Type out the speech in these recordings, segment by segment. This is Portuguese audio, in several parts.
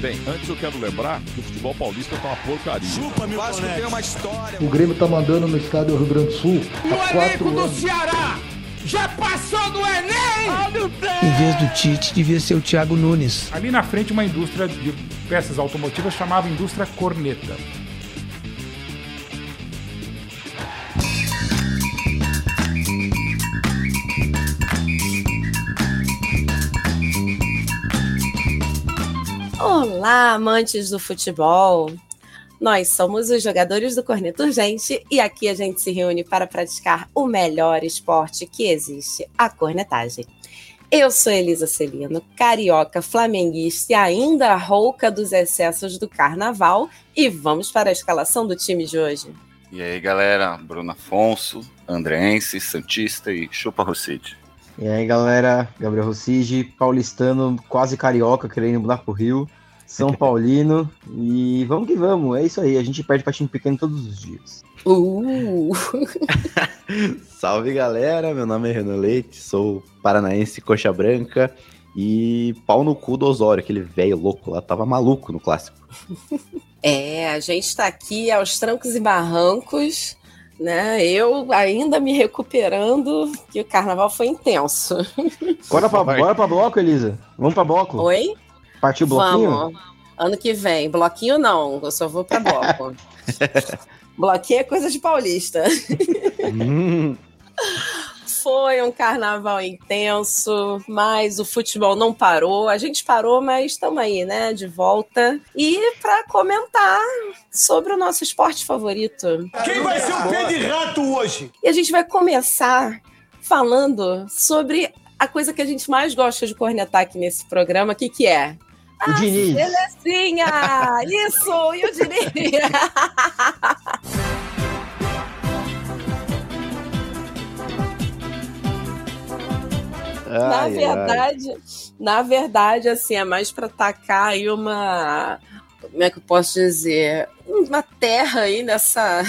Bem, antes eu quero lembrar que o futebol paulista tá uma porcaria. Chupa, meu Vasco tem uma história. O Grêmio tá mandando no estádio Rio Grande do Sul. O elenco do Ceará já passou do Enem! Em vez do Tite, devia ser o Thiago Nunes. Ali na frente, uma indústria de peças automotivas chamava Indústria Corneta. Olá, amantes do futebol! Nós somos os jogadores do Corneto Urgente e aqui a gente se reúne para praticar o melhor esporte que existe, a cornetagem. Eu sou Elisa Celino, carioca, flamenguista e ainda rouca dos excessos do carnaval e vamos para a escalação do time de hoje. E aí, galera, Bruno Afonso, Andrense, Santista e Chupa Rosside. E aí, galera, Gabriel Rossigi, paulistano, quase carioca, querendo mudar pro Rio, São Paulino, e vamos que vamos, é isso aí, a gente perde pra time pequeno todos os dias. Uh! Salve, galera, meu nome é Renan Leite, sou paranaense, coxa branca, e pau no cu do Osório, aquele velho louco lá, tava maluco no clássico. É, a gente tá aqui aos trancos e barrancos, né? Eu ainda me recuperando, que o carnaval foi intenso. Bora pra, bora pra bloco, Elisa. Vamos pra bloco. Oi? Partiu o bloquinho? Vamos. Ano que vem. Bloquinho não, eu só vou pra bloco. bloquinho é coisa de paulista. Hum, Foi um carnaval intenso, mas o futebol não parou. A gente parou, mas estamos aí, né? De volta. E para comentar sobre o nosso esporte favorito. Quem vai ser o pé de rato hoje? E a gente vai começar falando sobre a coisa que a gente mais gosta de cornetar aqui nesse programa, que que é? O Diniz. Selecinha! Isso! E o Diniz! na ai, verdade, na verdade, assim, é mais para tacar aí uma. Como é que eu posso dizer? Uma terra aí nessa.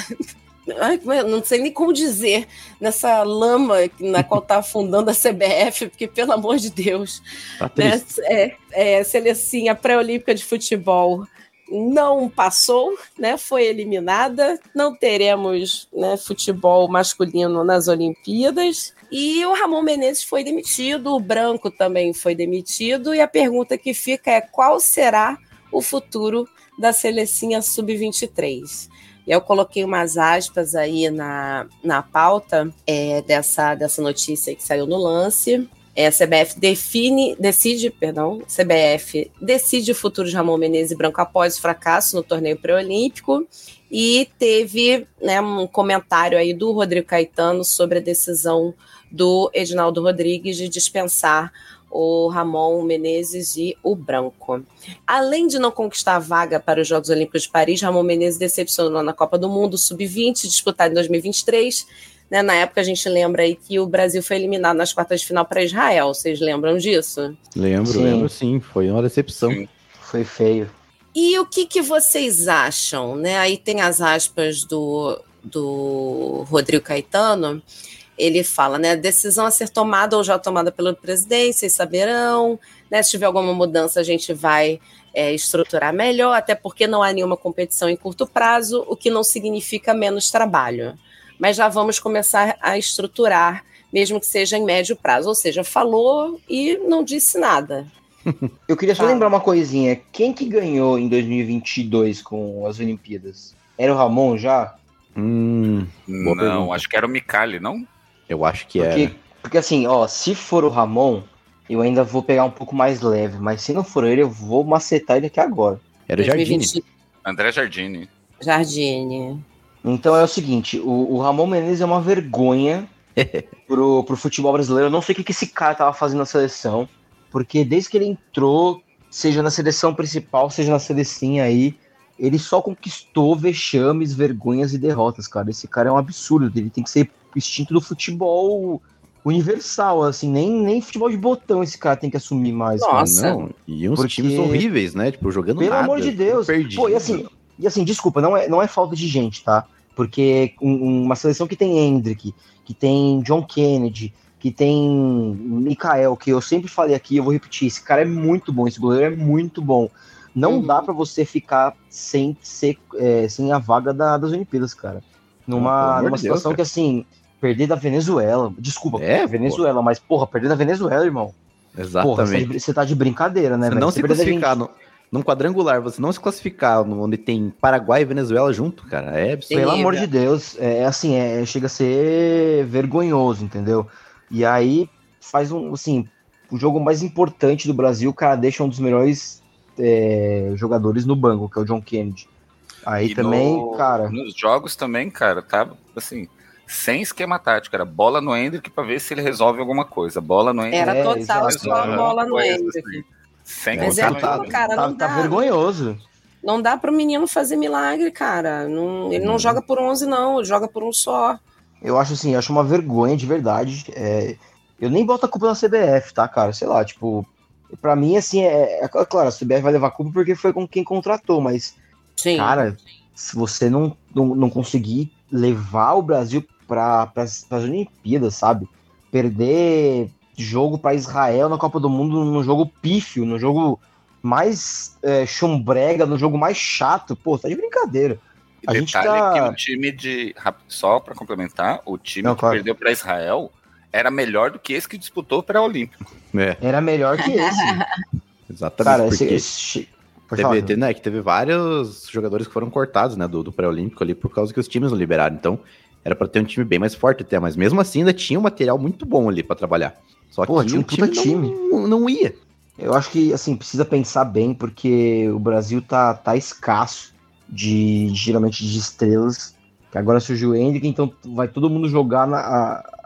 Ai, é? não sei nem como dizer, nessa lama na qual está afundando a CBF, porque, pelo amor de Deus, Tá né, é, é, Selecinha pré-olímpica de futebol não passou, né, foi eliminada, não teremos né, futebol masculino nas Olimpíadas, e o Ramon Menezes foi demitido, o Branco também foi demitido, e a pergunta que fica é qual será o futuro da Selecinha Sub-23? E eu coloquei umas aspas aí na, na pauta é, dessa, dessa notícia que saiu no lance. É, a CBF define, decide, perdão, CBF decide o futuro de Ramon Menezes e Branco após o fracasso no torneio pré-olímpico e teve né, um comentário aí do Rodrigo Caetano sobre a decisão do Edinaldo Rodrigues de dispensar o Ramon Menezes e o Branco. Além de não conquistar a vaga para os Jogos Olímpicos de Paris, Ramon Menezes decepcionou na Copa do Mundo Sub-20, disputada em 2023. Né, na época, a gente lembra aí que o Brasil foi eliminado nas quartas de final para Israel. Vocês lembram disso? Lembro, Sim. lembro sim, foi uma decepção. Sim. Foi feio. E o que, que vocês acham? Né? Aí tem as aspas do, do Rodrigo Caetano. Ele fala, né? Decisão a ser tomada ou já tomada pela presidência, vocês saberão. Né? Se tiver alguma mudança, a gente vai é, estruturar melhor, até porque não há nenhuma competição em curto prazo, o que não significa menos trabalho. Mas já vamos começar a estruturar, mesmo que seja em médio prazo. Ou seja, falou e não disse nada. Eu queria só lembrar uma coisinha. Quem que ganhou em 2022 com as Olimpíadas? Era o Ramon já? Hum, não, pergunta. acho que era o Micali, não? Eu acho que Porque, era. porque assim, ó, se for o Ramon, eu ainda vou pegar um pouco mais leve. Mas se não for ele, eu vou macetar ele aqui agora. Era o Jardine. 2020, André Jardine. Jardine. Então é o seguinte, o, o Ramon Menezes é uma vergonha pro, pro futebol brasileiro. Eu não sei o que, que esse cara tava fazendo na seleção, porque desde que ele entrou, seja na seleção principal, seja na selecinha aí, ele só conquistou vexames, vergonhas e derrotas, cara. Esse cara é um absurdo, ele tem que ser extinto do futebol universal, assim, nem, nem futebol de botão esse cara tem que assumir mais. cara. Nossa. Não, e uns Porque- times horríveis, né? Tipo, jogando Pelo nada. amor de Deus. Pô, e assim, e assim, desculpa, não é, não é falta de gente, tá? Porque um- uma seleção que tem Hendrick, que tem John Kennedy, que tem Mikael, que eu sempre falei aqui, eu vou repetir, esse cara é muito bom, esse goleiro é muito bom. Não Uhum. dá pra você ficar sem, ser, é, sem a vaga da- das Olimpíadas, cara. Numa, amor numa Deus, situação cara. que, assim, perder da Venezuela. Desculpa, É, Venezuela, mas, porra, perder da Venezuela, irmão. Porra, você, Exatamente. tá de- você tá de brincadeira, né, Você velho? não Você se classificar no, num quadrangular, você não se classificar no- onde tem Paraguai e Venezuela junto, cara, é absurdo. Pelo amor de Deus, é assim, é, chega a ser vergonhoso, entendeu? E aí faz um, assim, o jogo mais importante do Brasil, o cara deixa um dos melhores é, jogadores no banco, que é o John Kennedy. Aí E também, no- cara, Nos jogos também, cara, tá assim, sem esquema tático. Era bola no Hendrick pra ver se ele resolve alguma coisa. Bola no Hendrick. Era É, total só a bola no Coisa, Hendrick. assim. Sem Mas É, aquilo, cara, tá, não tá dá. vergonhoso. Não dá pro menino fazer milagre, cara. Não- ele não Uhum. joga por 11, não. Ele joga por um só. Eu acho assim, eu acho uma vergonha de verdade. É, eu nem boto a culpa na CBF, tá, cara? Sei lá, tipo, pra mim, assim, é, é claro, a CBF vai levar culpa porque foi com quem contratou, mas Sim. Cara, se você não, não, não conseguir levar o Brasil para as Olimpíadas, sabe? Perder jogo para Israel na Copa do Mundo num jogo pífio, no jogo mais é, chumbrega, no jogo mais chato, pô, tá de brincadeira. E A gente detalhe tá- que o time de. Só pra complementar, o time Não, que claro. perdeu pra Israel era melhor do que esse que disputou o pré-olímpico. É, Era melhor que esse. exatamente. Cara, esse, porque esse- teve, teve, né, que teve vários jogadores que foram cortados, né, do, do pré-olímpico ali, por causa que os times não liberaram. Então, era pra ter um time bem mais forte até, mas mesmo assim ainda tinha um material muito bom ali pra trabalhar. Só Pô, que tinha um o puta time, Não, não ia. Eu acho que, assim, precisa pensar bem, porque o Brasil tá, tá escasso de, geralmente, de estrelas. Que agora surgiu o Hendrick, então vai todo mundo jogar na, a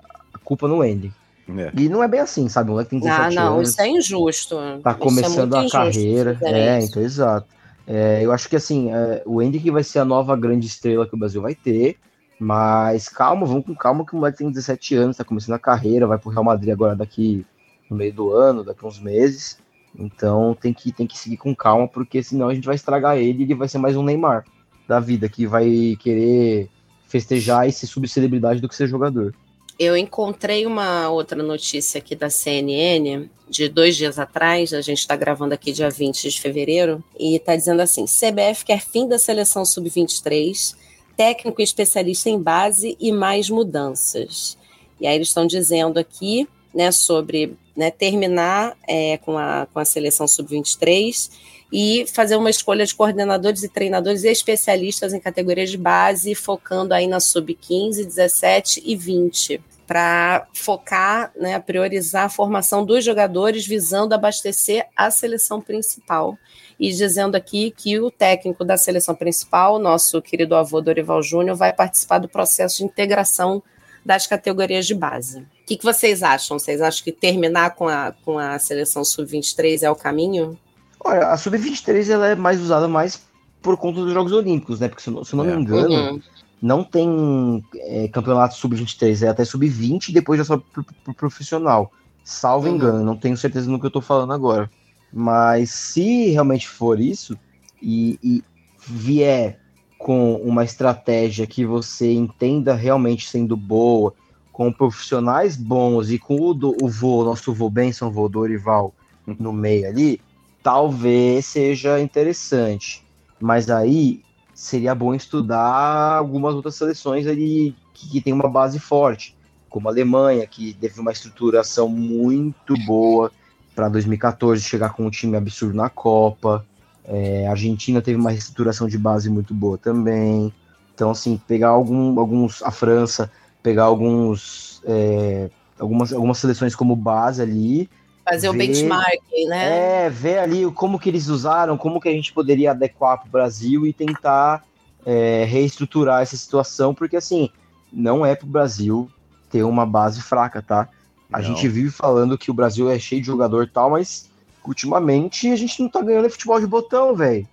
culpa no Hendrick. É. E não é bem assim, sabe? O moleque tem Ah, 17 não, anos, isso é injusto. tá Isso é começando muito a carreira. É, então, exato. É, eu acho que, assim, é, o Hendrick vai ser a nova grande estrela que o Brasil vai ter. Mas calma, vamos com calma, que o moleque tem 17 anos, tá começando a carreira, vai pro Real Madrid agora daqui no meio do ano, daqui a uns meses. Então tem que, tem que seguir com calma, porque senão a gente vai estragar ele e ele vai ser mais um Neymar da vida, que vai querer festejar e ser subcelebridade do que ser jogador. Eu encontrei uma outra notícia aqui da CNN de dois dias atrás, a gente está gravando aqui dia 20 de fevereiro, e está dizendo assim: CBF quer fim da seleção sub-23, técnico especialista em base e mais mudanças. E aí eles estão dizendo aqui né, sobre né, terminar é, com, a, com a seleção sub-23 e fazer uma escolha de coordenadores e treinadores e especialistas em categorias de base, focando aí na sub-15, 17 e 20, para focar, né, priorizar a formação dos jogadores, visando abastecer a seleção principal. E dizendo aqui que o técnico da seleção principal, nosso querido avô Dorival Júnior, vai participar do processo de integração das categorias de base. O que, que vocês acham? Vocês acham que terminar com a, com a seleção sub-23 é o caminho? Olha, a Sub-23 ela é mais usada mais por conta dos Jogos Olímpicos, né? Porque se eu não, se eu não É. me engano, Uhum. não tem é, campeonato Sub-23, é até Sub-20 e depois já sobe pro, pro profissional. Salvo Uhum. engano, não tenho certeza no que eu tô falando agora. Mas se realmente for isso e, e vier com uma estratégia que você entenda realmente sendo boa, com profissionais bons e com o, do, o vô, nosso vô Benson, vô Dorival no meio ali, talvez seja interessante. Mas aí seria bom estudar algumas outras seleções ali que, que tem uma base forte, como a Alemanha, que teve uma estruturação muito boa para 2014 chegar com um time absurdo na Copa. É, a Argentina teve uma reestruturação de base muito boa também. Então, assim, pegar algum, alguns. A França, pegar alguns. é, algumas, algumas seleções como base ali. Fazer o ver- benchmarking, né? É, ver ali o- como que eles usaram, como que a gente poderia adequar para o Brasil e tentar é, reestruturar essa situação, porque assim, não é para o Brasil ter uma base fraca, tá? A Não. gente vive falando que o Brasil é cheio de jogador e tal, mas ultimamente a gente não tá ganhando futebol de botão, velho.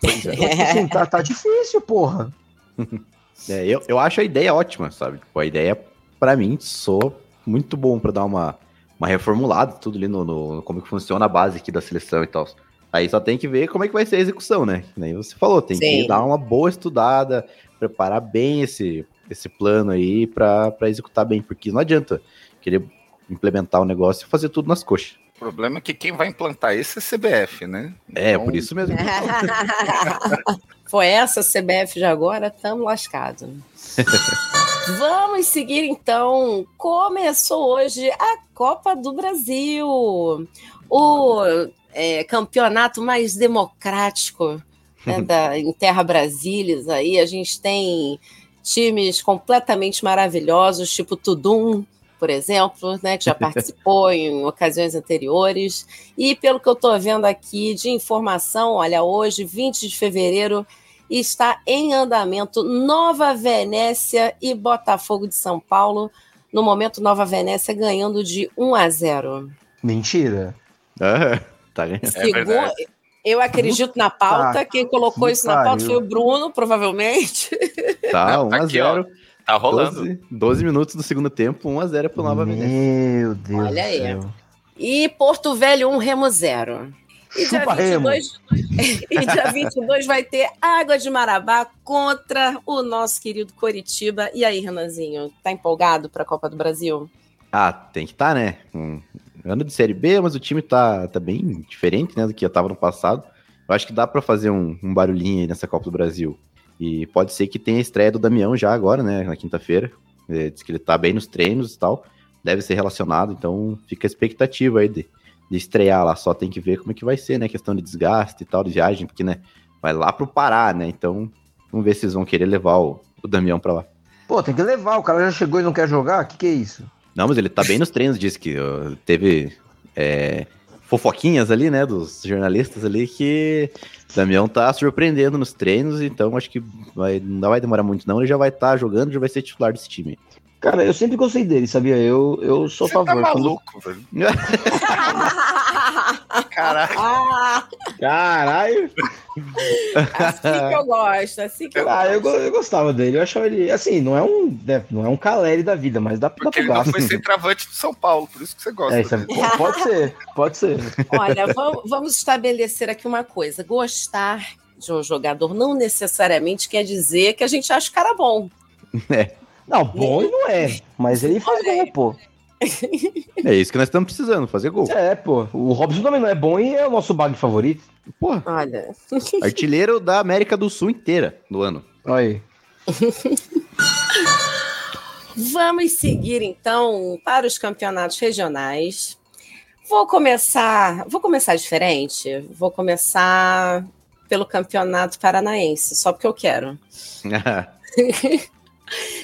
Pois é. Então, tipo assim, tá, tá difícil, porra. É, eu, eu acho a ideia ótima, sabe? Tipo, a ideia, pra mim, sou muito bom pra dar uma, uma reformulada, tudo ali no, no- como que funciona a base aqui da seleção e tal. Aí só tem que ver como é que vai ser a execução, né? Que Nem você falou, tem Sim. que dar uma boa estudada, preparar bem esse, esse plano aí pra, pra executar bem, porque não adianta querer implementar o negócio e fazer tudo nas coxas. O problema é que quem vai implantar isso é CBF, né? É, Então, por isso mesmo. Foi essa CBF de agora, estamos lascados. Vamos seguir então. Começou hoje a Copa do Brasil, o é, campeonato mais democrático né, da, em Terra Brasília. Aí a gente tem times completamente maravilhosos, tipo Tudum, por exemplo, né, que já participou em ocasiões anteriores. E pelo que eu estou vendo aqui de informação, olha, hoje, 20 de fevereiro, está em andamento Nova Venécia e Botafogo de São Paulo. No momento, Nova Venécia ganhando de 1 a 0. Mentira. Ah, tá ganhando. Segundo, eu acredito na pauta. Tá. Quem colocou isso na pauta pariu. foi o Bruno, provavelmente. Tá, Não, tá aqui, 1x0. Tá rolando. 12, 12 minutos do segundo tempo, 1x0 pro Nova Venécia. Meu Deus Olha aí. céu. E Porto Velho 1, Remo 0. E dia, Chupa, Remo. 22, e dia 22 vai ter Água de Marabá contra o nosso querido Coritiba. E aí, Renanzinho, tá empolgado para a Copa do Brasil? Ah, tem que estar, né? Um ano de Série B, mas o time tá, tá bem diferente, né, do que eu tava no passado. Eu acho que dá pra fazer um, um barulhinho aí nessa Copa do Brasil. E pode ser que tenha a estreia do Damião já agora, né, na quinta-feira. É, diz que ele tá bem nos treinos e tal. Deve ser relacionado, então fica a expectativa aí de, de estrear lá. Só tem que ver como é que vai ser, né? Questão de desgaste e tal, de viagem, porque, né, vai lá pro Pará, né? Então, vamos ver se eles vão querer levar o, o Damião pra lá. Pô, tem que levar. O cara já chegou e não quer jogar? O que, que é isso? Não, mas ele tá bem nos treinos, disse que teve é, fofoquinhas ali, né, dos jornalistas ali, que o Damião tá surpreendendo nos treinos, então acho que vai, não vai demorar muito não, ele já vai estar jogando, já vai ser titular desse time. Cara, eu sempre gostei dele, sabia? Eu, eu sou a Você tá favor. Quando- maluco, velho. Caraca. Ah, Caralho! assim que eu gosto, assim que eu Ah, eu, gosto. go- eu gostava dele. Eu achava ele. Assim, não é um. né, Não é um Caleri da vida, mas dá, dá Porque pra ele não foi centroavante do São Paulo, por isso que você gosta. É, isso é- pode ser, pode ser. Olha, vamos, vamos estabelecer aqui uma coisa. Gostar de um jogador não necessariamente quer dizer que a gente acha o cara bom. Não, bom ele não é. Mas ele faz gol, pô. É isso que nós estamos precisando, fazer gol. É, pô. O Robson também não é bom e é o nosso bag favorito. Porra, Olha, artilheiro da América do Sul inteira no ano. Olha aí. vamos seguir então para os campeonatos regionais. Vou começar, vou começar diferente. Vou começar pelo campeonato paranaense, só porque eu quero.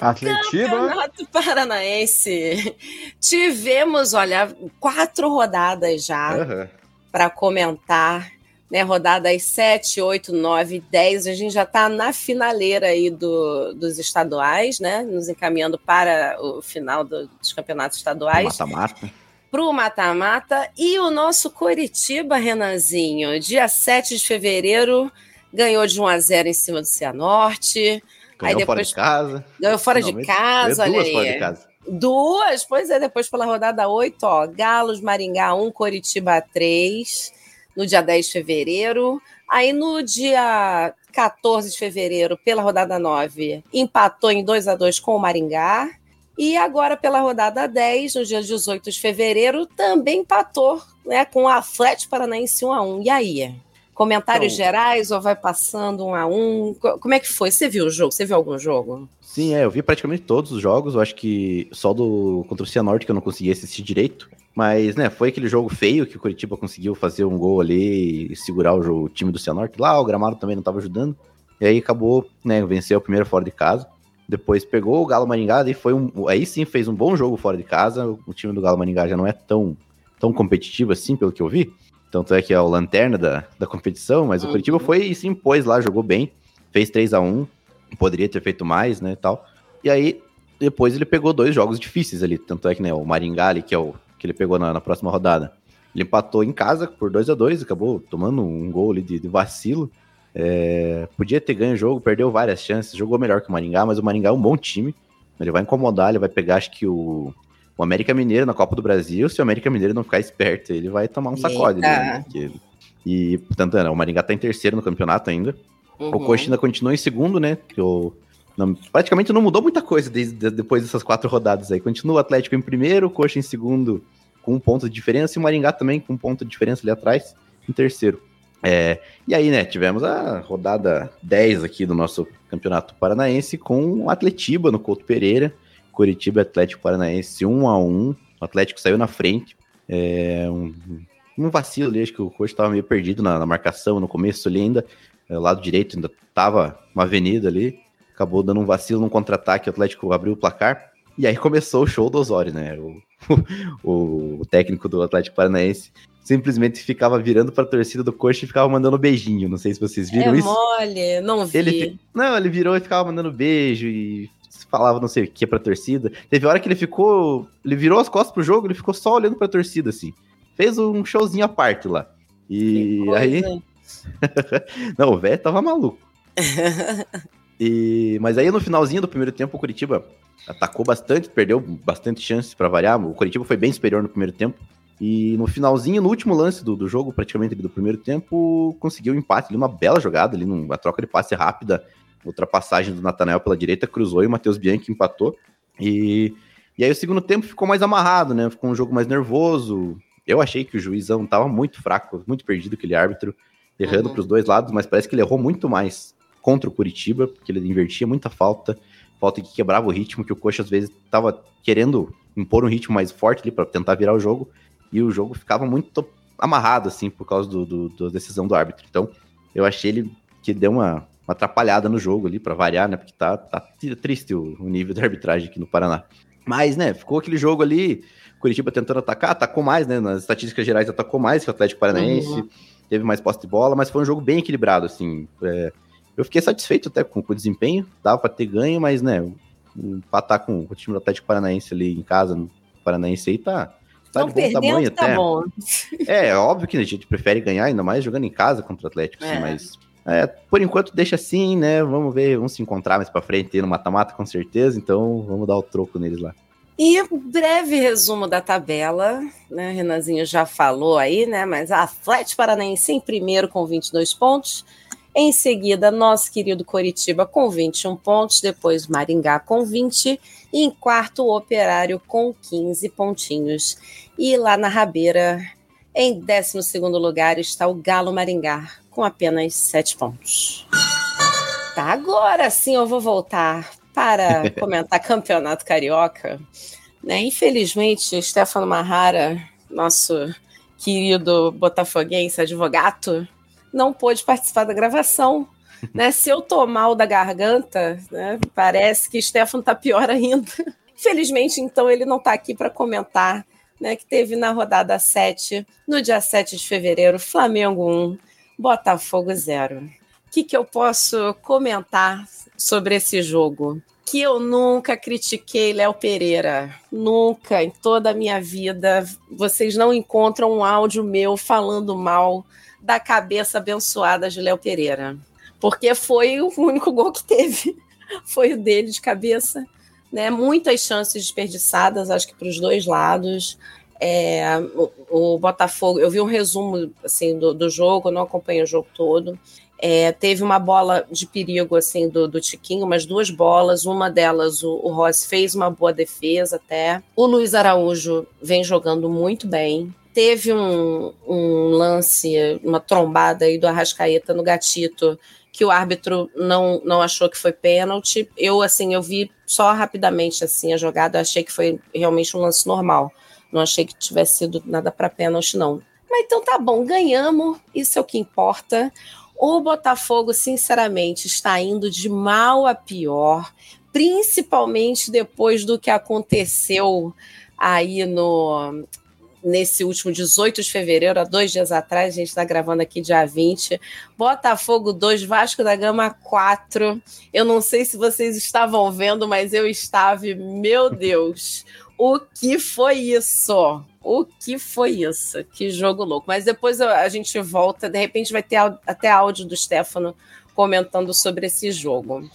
Atletiba. Campeonato Paranaense. Tivemos, olha, quatro rodadas já Aham. para comentar. Né, rodadas 7, 8, 9, 10. A gente já está na finaleira aí do, dos estaduais, né? Nos encaminhando para o final do- dos campeonatos estaduais. Mata-mata. Para o mata-mata. E o nosso Coritiba, Renanzinho, dia 7 de fevereiro, ganhou de 1 a 0 em cima do Cianorte. Aí Ganhou fora depois de casa. ganhou fora de casa, olha duas aí. fora de casa. Duas, pois é, depois pela rodada 8, ó, Galos, Maringá 1, Coritiba 3, no dia 10 de fevereiro. Aí no dia 14 de fevereiro, pela rodada 9, empatou em 2 a 2 com o Maringá. E agora pela rodada 10, no dia 18 de fevereiro, também empatou né, com o Atlético Paranaense 1 a 1. E aí? Comentários Então- gerais ou vai passando um a um? Co- Como é que foi? Você viu o jogo? Você viu algum jogo? Sim, é, eu vi praticamente todos os jogos, eu acho que só do contra o Cianorte que eu não consegui assistir direito, mas, né, foi aquele jogo feio que o Curitiba conseguiu fazer um gol ali e segurar o, jogo- o time do Cianorte lá, o gramado também não estava ajudando, e aí acabou, né, venceu o primeiro fora de casa, depois pegou o Galo Maringá, e foi um, aí sim fez um bom jogo fora de casa, o time do Galo Maringá já não é tão, tão competitivo assim, pelo que eu vi, tanto é que é o lanterna da, da competição, mas o Uhum. Curitiba foi e se impôs lá, jogou bem, fez 3 a 1 poderia ter feito mais, né, e tal. E aí, depois ele pegou dois jogos difíceis ali, tanto é que, né, o Maringá ali, que é o que ele pegou na, na próxima rodada, ele empatou em casa por 2 a 2 acabou tomando um gol ali de, de vacilo. É, podia ter ganho o jogo, perdeu várias chances, jogou melhor que o Maringá, mas o Maringá é um bom time, ele vai incomodar, ele vai pegar, acho que o, o América Mineiro na Copa do Brasil, se o América Mineiro não ficar esperto, ele vai tomar um sacode. Né, porque- e, portanto, o Maringá tá em terceiro no campeonato ainda, o Uhum. Coxa ainda continua em segundo, né? Que o, não, praticamente não mudou muita coisa desde, depois dessas quatro rodadas aí. Continua o Atlético em primeiro, o Coxa em segundo com um ponto de diferença e o Maringá também com um ponto de diferença ali atrás em terceiro. É, e aí, né, tivemos a rodada 10 aqui do nosso Campeonato Paranaense com o Atletiba no Couto Pereira, Curitiba Atlético Paranaense 1 a 1 o Atlético saiu na frente, é, um, um, vacilo ali, acho que o Coxa estava meio perdido na, na, marcação no começo ali ainda, é, lado direito ainda tava uma avenida ali, acabou dando um vacilo num contra-ataque, o Atlético abriu o placar, e aí começou o show do Osório, né, o, o, o técnico do Atlético Paranaense simplesmente ficava virando para a torcida do Coxa e ficava mandando beijinho. Não sei se vocês viram é isso. Mole, não vi. Ele, não, ele virou e ficava mandando beijo e falava não sei o que pra torcida. Teve hora que ele ficou. Ele virou as costas pro jogo, ele ficou só olhando pra torcida, assim. Fez um showzinho à parte lá. E aí. não, o velho tava maluco. e... Mas aí no finalzinho do primeiro tempo, o Curitiba atacou bastante, perdeu bastante chances para variar. O Curitiba foi bem superior no primeiro tempo. E no finalzinho, no último lance do, do jogo, praticamente do primeiro tempo, conseguiu um empate ali, uma bela jogada ali, uma troca de passe rápida, ultrapassagem do Natanael pela direita, cruzou e o Matheus Bianchi empatou. E, e aí o segundo tempo ficou mais amarrado, né? Ficou um jogo mais nervoso. Eu achei que o juizão tava muito fraco, muito perdido aquele árbitro, errando uhum. para os dois lados, mas parece que ele errou muito mais contra o Curitiba, porque ele invertia muita falta, falta que quebrava o ritmo, que o Coxa às vezes tava querendo impor um ritmo mais forte ali para tentar virar o jogo, e o jogo ficava muito amarrado, assim, por causa do, do, da decisão do árbitro. Então, eu achei ele que deu uma, uma atrapalhada no jogo ali, para variar, né? Porque tá, tá triste o, o, nível da arbitragem aqui no Paraná. Mas, né, ficou aquele jogo ali, Curitiba tentando atacar, atacou mais, né? Nas estatísticas gerais atacou mais que o Atlético Paranaense, uhum. teve mais posse de bola, mas foi um jogo bem equilibrado, assim. É, eu fiquei satisfeito até com, com o desempenho, dava para ter ganho, mas, né, empatar com o time do Atlético Paranaense ali em casa, no Paranaense aí tá, Tá de bom tamanho tá até. Bom. É, óbvio que a gente prefere ganhar, ainda mais jogando em casa contra o Atlético, é. Assim, mas é, por enquanto deixa assim, né? Vamos ver, vamos se encontrar mais pra frente no mata-mata com certeza, então vamos dar o troco neles lá. E breve resumo da tabela, né? Renanzinho já falou aí, né? Mas a Atlético Paranaense em primeiro com 22 pontos. Em seguida, nosso querido Coritiba com 21 pontos, depois Maringá com 20 e em quarto o Operário com 15 pontinhos. E lá na Rabeira, em 12 lugar, está o Galo Maringá com apenas 7 pontos. Tá, agora sim eu vou voltar para comentar Campeonato Carioca. Né? Infelizmente, Stefano Marrara, nosso querido botafoguense advogado, não pôde participar da gravação. Né? Se eu tô mal da garganta, né, parece que Stefano tá pior ainda. Felizmente, então, ele não está aqui para comentar né, que teve na rodada 7, no dia 7 de fevereiro, Flamengo 1, Botafogo 0. O que, que eu posso comentar sobre esse jogo? Que eu nunca critiquei Léo Pereira. Nunca, em toda a minha vida, vocês não encontram um áudio meu falando mal da cabeça abençoada de Léo Pereira. Porque foi o único gol que teve. Foi o dele de cabeça. Né? Muitas chances desperdiçadas, acho que para os dois lados. É, o, o, Botafogo, eu vi um resumo assim do, do jogo, não acompanhei o jogo todo. É, teve uma bola de perigo assim do, do Tiquinho, umas duas bolas. Uma delas, o, o Ross fez uma boa defesa até. O Luiz Araújo vem jogando muito bem teve um, um lance, uma trombada aí do Arrascaeta no gatito, que o árbitro não, não achou que foi pênalti. Eu, assim, eu vi só rapidamente assim a jogada, achei que foi realmente um lance normal. Não achei que tivesse sido nada para pênalti, não. Mas então tá bom, ganhamos, isso é o que importa. O Botafogo, sinceramente, está indo de mal a pior, principalmente depois do que aconteceu aí no nesse último 18 de fevereiro, há dois dias atrás, a gente está gravando aqui dia 20. Botafogo 2, Vasco da Gama 4. Eu não sei se vocês estavam vendo, mas eu estava. Meu Deus, o que foi isso? O que foi isso? Que jogo louco. Mas depois a gente volta, de repente vai ter até áudio do Stefano comentando sobre esse jogo.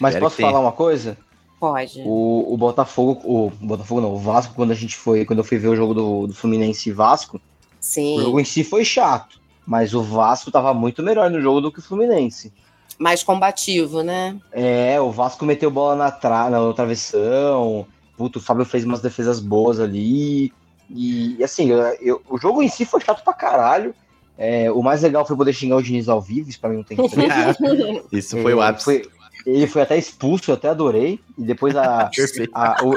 Mas posso falar uma coisa? Pode. O, o Botafogo, o Botafogo não, o Vasco, quando a gente foi, quando eu fui ver o jogo do, do Fluminense e Vasco, Sim. o jogo em si foi chato, mas o Vasco tava muito melhor no jogo do que o Fluminense. mais combativo, né? É, o Vasco meteu bola na, tra na travessão. Puto, o Fábio fez umas defesas boas ali. E assim, eu, eu, o jogo em si foi chato pra caralho. É, o mais legal foi poder xingar o Diniz ao vivo, isso pra mim não tem preço. Isso foi o ápice. Foi, ele foi até expulso, eu até adorei. E depois a, a o,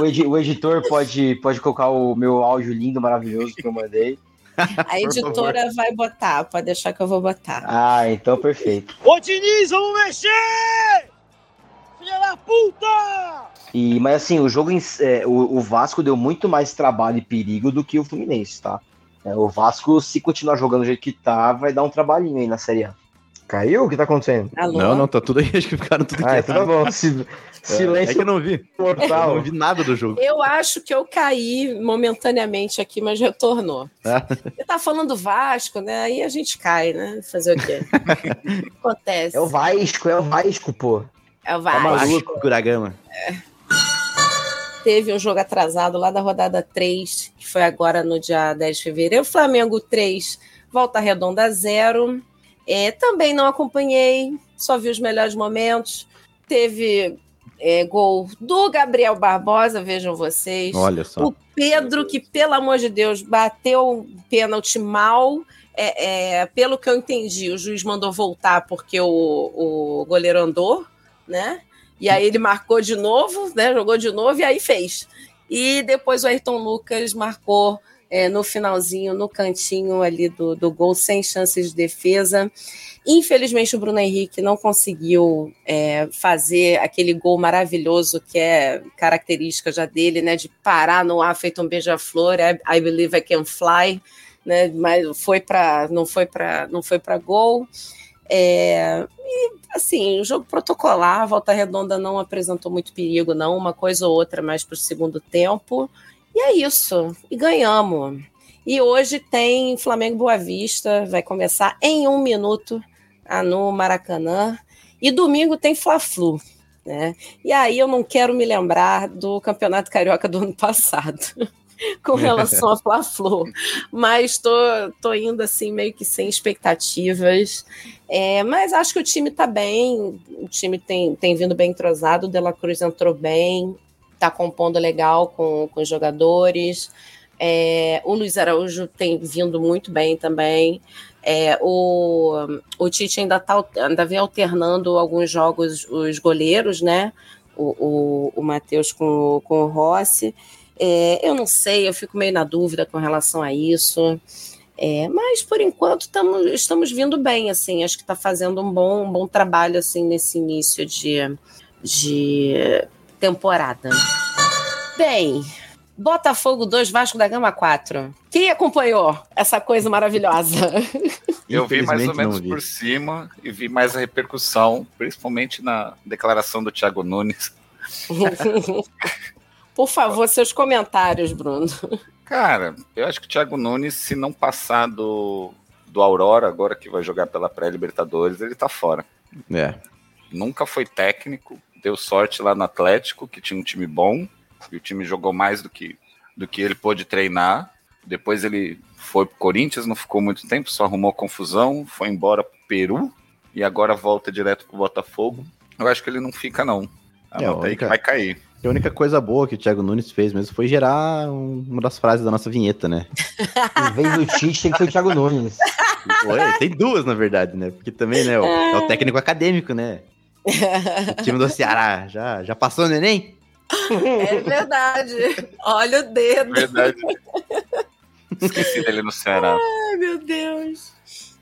o, edi, o, editor pode, pode colocar o meu áudio lindo, maravilhoso que eu mandei. A editora vai botar, pode deixar que eu vou botar. Ah, então perfeito. Ô Diniz, vamos mexer! Filha da puta! E, mas assim, o jogo, em, é, o, o, Vasco deu muito mais trabalho e perigo do que o Fluminense, tá? É, o Vasco, se continuar jogando do jeito que tá, vai dar um trabalhinho aí na Série A. Caiu? O que tá acontecendo? Alô? Não, não, tá tudo aí, acho que ficaram tudo ah, tá bom. Si, silêncio. É que eu não vi. Mortal. Eu não vi nada do jogo. Eu acho que eu caí momentaneamente aqui, mas retornou. Ah. Você tá falando Vasco, né? Aí a gente cai, né? Fazer o quê? Acontece. É o Vasco, é o Vasco, pô. É o Vasco. É Vasco, Guragama. É. Teve um jogo atrasado lá da rodada 3, que foi agora no dia 10 de fevereiro. Flamengo 3, Volta Redonda 0. É, também não acompanhei, só vi os melhores momentos. Teve é, gol do Gabriel Barbosa, vejam vocês. Olha só. O Pedro, que, pelo amor de Deus, bateu o pênalti mal. É, é, pelo que eu entendi, o juiz mandou voltar porque o, o goleiro andou, né? E aí ele marcou de novo, né? Jogou de novo e aí fez. E depois o Ayrton Lucas marcou é, no finalzinho, no cantinho ali do, do gol, sem chances de defesa. Infelizmente, o Bruno Henrique não conseguiu é, fazer aquele gol maravilhoso que é característica já dele, né? De parar no ar feito um beija-flor, I, I believe I can fly, né? Mas foi para não foi para não foi para gol. É, e assim, o jogo protocolar, a Volta Redonda não apresentou muito perigo, não, uma coisa ou outra mais para o segundo tempo. E é isso. E ganhamos. E hoje tem Flamengo Boa Vista, vai começar em um minuto no Maracanã. E domingo tem Fla-Flu. Né? E aí eu não quero me lembrar do Campeonato Carioca do ano passado. com relação a Fla-Flu, mas tô, tô indo assim meio que sem expectativas, é, mas acho que o time tá bem, o time tem, tem vindo bem entrosado, o De La Cruz entrou bem, está compondo legal com, com os jogadores. É, o Luiz Araújo tem vindo muito bem também. É, o, o Tite ainda, tá, ainda vem alternando alguns jogos, os goleiros, né? O, o, o Matheus com, com o Rossi. É, eu não sei, eu fico meio na dúvida com relação a isso. É, mas por enquanto tamo, estamos vindo bem, assim, acho que está fazendo um bom, um bom trabalho assim nesse início de, de temporada. Bem, Botafogo 2, Vasco da Gama 4. Quem acompanhou essa coisa maravilhosa? Eu vi mais ou menos por cima e vi mais a repercussão, principalmente na declaração do Thiago Nunes. por favor, seus comentários, Bruno. Cara, eu acho que o Thiago Nunes, se não passar do, do Aurora, agora que vai jogar pela pré-Libertadores, ele tá fora. É. Nunca foi técnico, deu sorte lá no Atlético, que tinha um time bom, e o time jogou mais do que, do que ele pôde treinar. Depois ele foi pro Corinthians, não ficou muito tempo, só arrumou confusão, foi embora pro Peru e agora volta direto pro Botafogo. Eu acho que ele não fica, não. é, única, aí que vai cair. A única coisa boa que o Thiago Nunes fez mesmo foi gerar uma das frases da nossa vinheta, né? em vez do Tite, tem que ser o Thiago Nunes. tem duas, na verdade, né? Porque também, né, é o técnico acadêmico, né? O time do Ceará já, já passou no Enem? É verdade. Olha o dedo. Verdade. Esqueci dele no Ceará. Ai, meu Deus.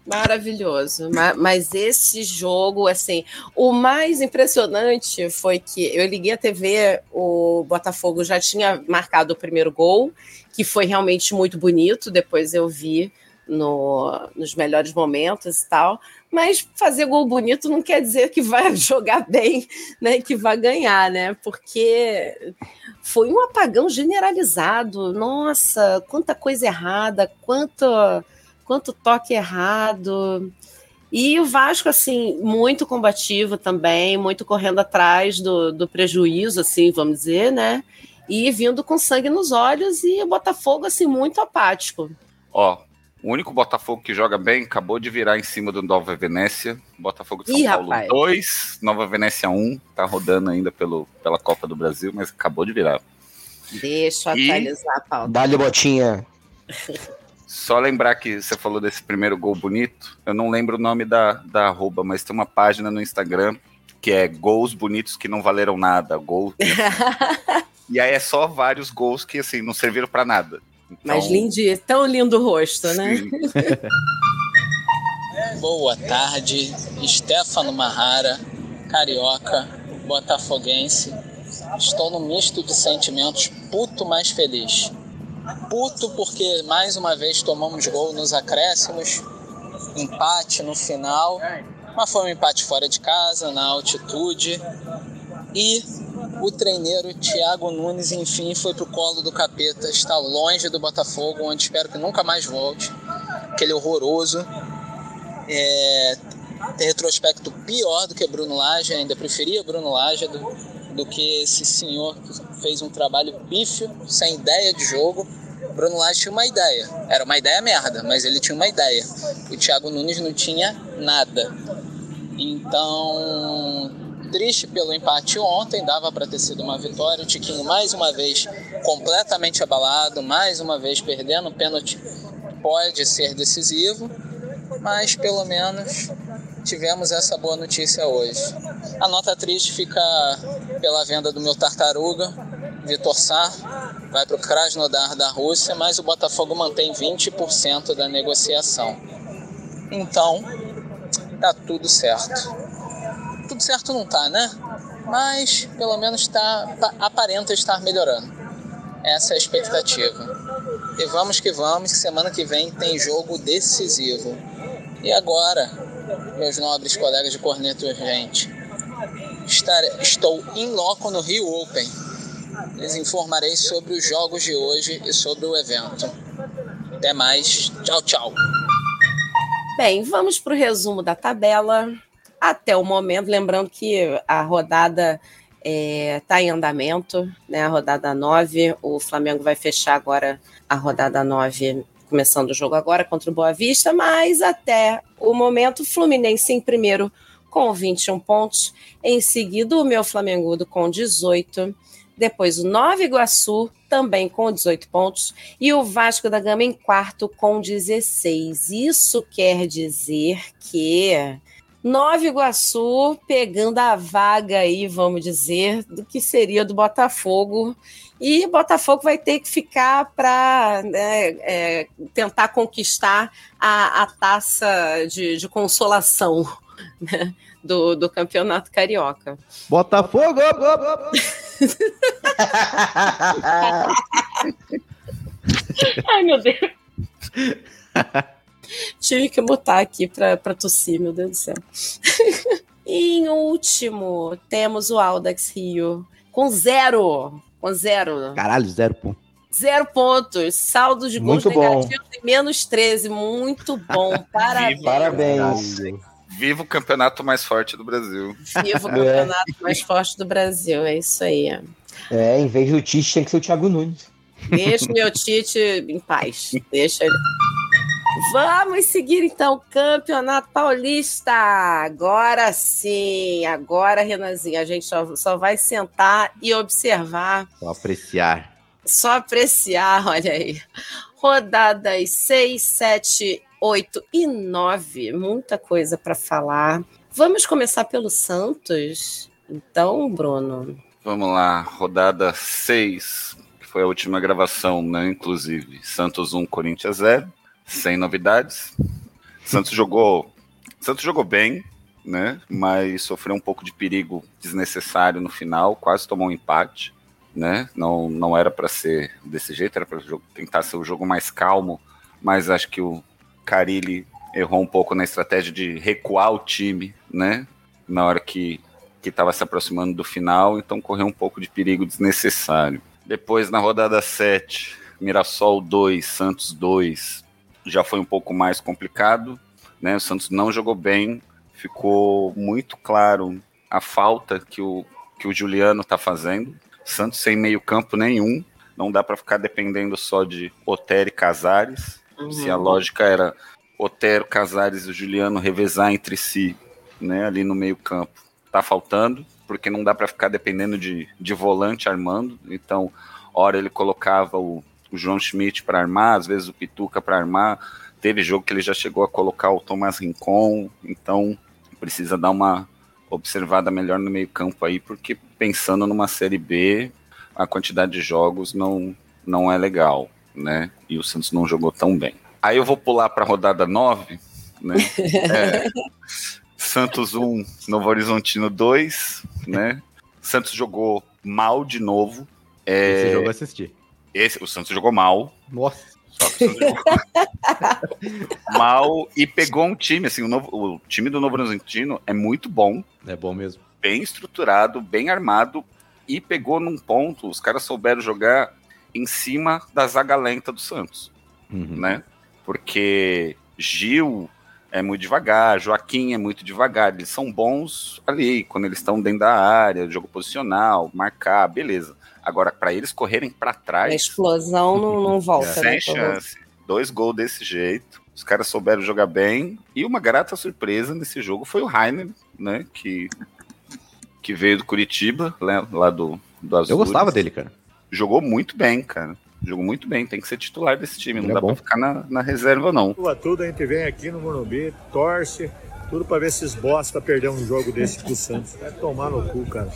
Maravilhoso. Mas esse jogo, assim, o mais impressionante foi que eu liguei a TV, o Botafogo já tinha marcado o primeiro gol, que foi realmente muito bonito. Depois eu vi no, nos melhores momentos e tal. Mas fazer gol bonito não quer dizer que vai jogar bem, né? Que vai ganhar, né? Porque foi um apagão generalizado. Nossa, quanta coisa errada, quanto, quanto toque errado. E o Vasco, assim, muito combativo também, muito correndo atrás do, do prejuízo, assim, vamos dizer, né? E vindo com sangue nos olhos, e o Botafogo, assim, muito apático. Ó, O único Botafogo que joga bem acabou de virar em cima do Nova Venécia. Botafogo de São Ih, Paulo rapaz. 2, Nova Venécia 1. Tá rodando ainda pelo, pela Copa do Brasil, mas acabou de virar. Deixa eu E- atualizar a pauta. Dá-lhe botinha. Só lembrar que você falou desse primeiro gol bonito. Eu não lembro o nome da, da arroba, mas tem uma página no Instagram que é Gols Bonitos que não valeram nada. Gol. e aí é só vários gols que assim não serviram pra nada. Então, Mas lindinho, tão lindo o rosto, né? Boa tarde, Stefano Marrara, carioca, botafoguense. Estou num misto de sentimentos puto mais feliz. Puto porque mais uma vez tomamos gol nos acréscimos, empate no final, mas foi um empate fora de casa, na altitude. E o treineiro Thiago Nunes, enfim, foi pro colo do capeta, está longe do Botafogo, onde espero que nunca mais volte. Aquele horroroso. É, tem retrospecto pior do que Bruno Lage, ainda preferia Bruno Lage do, do que esse senhor que fez um trabalho pífio, sem ideia de jogo. Bruno Lage tinha uma ideia, era uma ideia merda, mas ele tinha uma ideia. O Thiago Nunes não tinha nada. Então, triste pelo empate ontem, dava para ter sido uma vitória. O Tiquinho mais uma vez completamente abalado, mais uma vez perdendo o pênalti, pode ser decisivo mas pelo menos tivemos essa boa notícia hoje. A nota triste fica pela venda do meu tartaruga, Vitor Sá, vai para o Krasnodar da Rússia, mas o Botafogo mantém 20% da negociação. Então, tá tudo certo. Tudo certo não tá, né? Mas pelo menos tá, pa- aparenta estar melhorando. Essa é a expectativa. E vamos que vamos, semana que vem tem jogo decisivo. E agora, meus nobres colegas de Corneto Urgente, estar- estou em loco no Rio Open. Lhes informarei sobre os jogos de hoje e sobre o evento. Até mais. Tchau, tchau. Bem, vamos para o resumo da tabela. Até o momento, lembrando que a rodada está em andamento, né? A rodada 9. O Flamengo vai fechar agora a rodada 9, começando o jogo agora contra o Boa Vista, mas até o momento, Fluminense em primeiro com 21 pontos. Em seguida, o meu Flamengudo com 18. Depois, o Nova Iguaçu também com 18 pontos. E o Vasco da Gama em quarto com 16. Isso quer dizer que Nova Iguaçu pegando a vaga aí, vamos dizer, do que seria do Botafogo. E Botafogo vai ter que ficar para tentar conquistar a, a taça de, de consolação né, do, do campeonato carioca. Botafogo! Ai, meu Deus. Tive que botar aqui para tossir, meu Deus do céu. em último, temos o Audax Rio com zero. Com zero. Caralho, zero ponto. Zero pontos. Saldo de gols Muito bom. negativos e menos 13. Muito bom. Parabéns. Parabéns. Viva o campeonato mais forte do Brasil. Viva o campeonato mais forte do Brasil. É isso aí. É, em vez do Tite, tem que ser o Thiago Nunes. Deixa o meu Tite em paz. Deixa ele. Vamos seguir então o Campeonato Paulista. Agora sim, agora, Renanzinho, a gente só, só vai sentar e observar, Só apreciar. só apreciar, olha aí. Rodadas 6, 7, 8 e 9. Muita coisa para falar. Vamos começar pelo Santos? Então, Bruno. Vamos lá, rodada 6, que foi a última gravação, né? Inclusive, Santos 1, Corinthians 0, sem novidades. Santos jogou. Santos jogou bem, né? Mas sofreu um pouco de perigo desnecessário no final, quase tomou um empate, né? Não, não era para ser desse jeito, era para tentar ser o jogo mais calmo, mas acho que o Carilli errou um pouco na estratégia de recuar o time, né? Na hora que que estava se aproximando do final, então correu um pouco de perigo desnecessário. Depois, na rodada 7, Mirassol 2, Santos 2, já foi um pouco mais complicado, né? O Santos não jogou bem, ficou muito claro a falta que o, que o Juliano está fazendo. Santos sem meio campo nenhum, não dá para ficar dependendo só de Otero e Casares. Uhum. Se a lógica era Otero, Casares e Juliano revezar entre si, né, ali no meio campo. Tá faltando, porque não dá para ficar dependendo de, de volante armando. Então, hora ele colocava o, o João Schmidt para armar, às vezes o Pituca para armar. Teve jogo que ele já chegou a colocar o Tomás Rincon, então precisa dar uma observada melhor no meio-campo aí, porque pensando numa Série B, a quantidade de jogos não, não é legal, né? E o Santos não jogou tão bem. Aí eu vou pular para a rodada 9, né? É, Santos 1, Novo Horizontino 2, né? Santos jogou mal de novo. É, Esse jogo eu assisti. Esse, o Santos jogou mal. Nossa. Só que o Santos jogou mal e pegou um time, assim, o, novo, o time do Novo Horizontino é muito bom, É bom mesmo. bem estruturado, bem armado e pegou num ponto, os caras souberam jogar em cima da zaga lenta do Santos, Uhum. né? Porque Gil é muito devagar, Joaquim é muito devagar, eles são bons ali, quando eles estão dentro da área, jogo posicional, marcar, beleza. Agora, para eles correrem para A trás, explosão não, não volta, né? sem chance. Dois gols desse jeito. Os caras souberam jogar bem. E uma grata surpresa nesse jogo foi o Rainer, né? Que, que veio do Curitiba, lá, lá do, do Azul. Eu gostava dele, cara. Jogou muito bem, cara. Jogou muito bem. Tem que ser titular desse time. Não é dá bom. pra ficar na, na reserva, não. Tudo, tudo a gente vem aqui no Morumbi, torce, tudo pra ver esses bosta perder um jogo desse pro Santos. Vai tomar no cu, cara.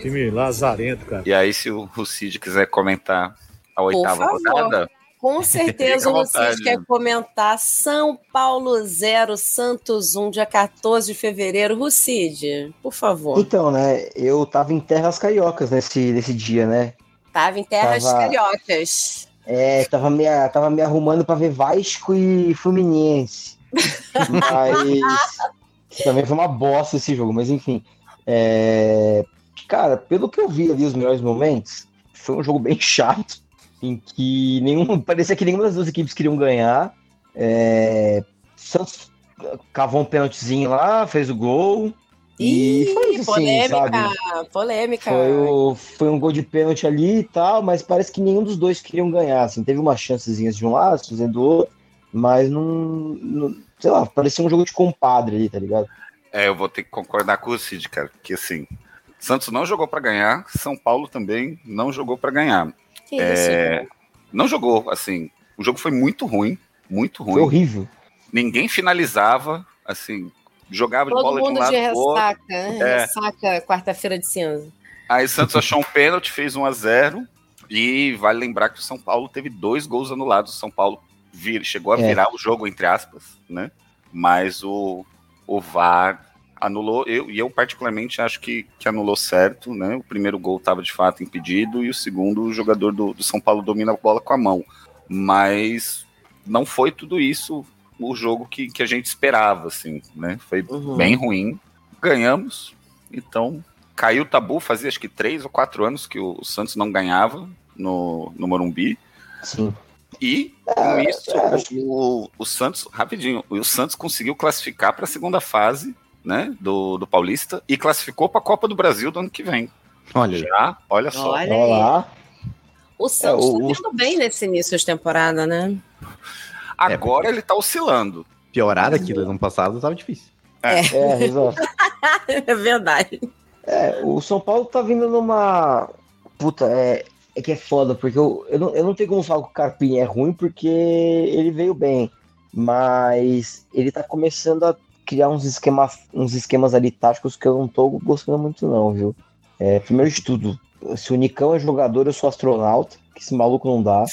Time lazarento, cara. E aí, se o, o Cid quiser comentar a oitava favor. rodada, Com certeza o vontade. quer comentar São Paulo 0, Santos 1, dia 14 de fevereiro. Lucide, por favor. Então, né, eu tava em terras cariocas nesse, nesse dia, né? Tava em terras Tava- cariocas. É, tava me, tava me arrumando pra ver Vasco e Fluminense. Mas também foi uma bosta esse jogo, mas enfim. É, cara, pelo que eu vi ali os melhores momentos, foi um jogo bem chato, em que nenhum, parecia que nenhuma das duas equipes queriam ganhar. É, Santos cavou um pênaltizinho lá, fez o gol. E Ih, foi isso, assim, polêmica, sabe? polêmica. Foi, o- foi um gol de pênalti ali e tal, mas parece que nenhum dos dois queriam ganhar. Assim, teve umas chancezinhas de um lado, do outro, mas não, não- Sei lá, parecia um jogo de compadre ali, tá ligado? é, eu vou ter que concordar com o Cid, cara. Que assim, Santos não jogou pra ganhar, São Paulo também não jogou pra ganhar. Que É, isso? não jogou, assim. O jogo foi muito ruim, muito ruim. Foi horrível. Ninguém finalizava, assim, jogava de Todo bola de um mundo lado de ressaca, né? É. Ressaca quarta-feira de cinza. Aí Santos achou um pênalti, fez 1 a 0 e vale lembrar que o São Paulo teve dois gols anulados. O São Paulo vir, chegou a É. virar o jogo, entre aspas, né? Mas o, o VAR anulou, eu, e eu particularmente acho que, que anulou certo, né? O primeiro gol estava de fato impedido e o segundo o jogador do, do São Paulo domina a bola com a mão. Mas não foi tudo isso o jogo que, que a gente esperava, assim, né? Foi Uhum. bem ruim. Ganhamos, então caiu o tabu, fazia acho que três ou quatro anos que o Santos não ganhava no, no Morumbi. Sim. E com isso, o, o Santos, rapidinho, o Santos conseguiu classificar para a segunda fase né, do, do Paulista e classificou para a Copa do Brasil do ano que vem. Olha. Já, olha só. Olha aí. O Santos É, o- tá indo bem nesse início de temporada, né? Agora ele tá oscilando. Piorar aqui do ano passado tava difícil. É, exato. É verdade. É, o São Paulo tá vindo numa. Puta, é, é que é foda, porque eu, eu, não, eu não tenho como falar que o Carpini é ruim, porque ele veio bem. Mas ele tá começando a criar uns, esquema, uns esquemas ali táticos que eu não tô gostando muito, não, viu? É, primeiro de tudo, se o Nicão é jogador, eu sou astronauta, que esse maluco não dá.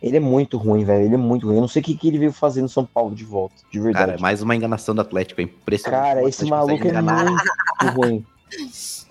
Ele é muito ruim, velho. Ele é muito ruim. Eu não sei o que, que ele veio fazer no São Paulo de volta, de verdade. Cara, mais uma enganação do Atlético, é impressionante. Cara, esse maluco é muito ruim.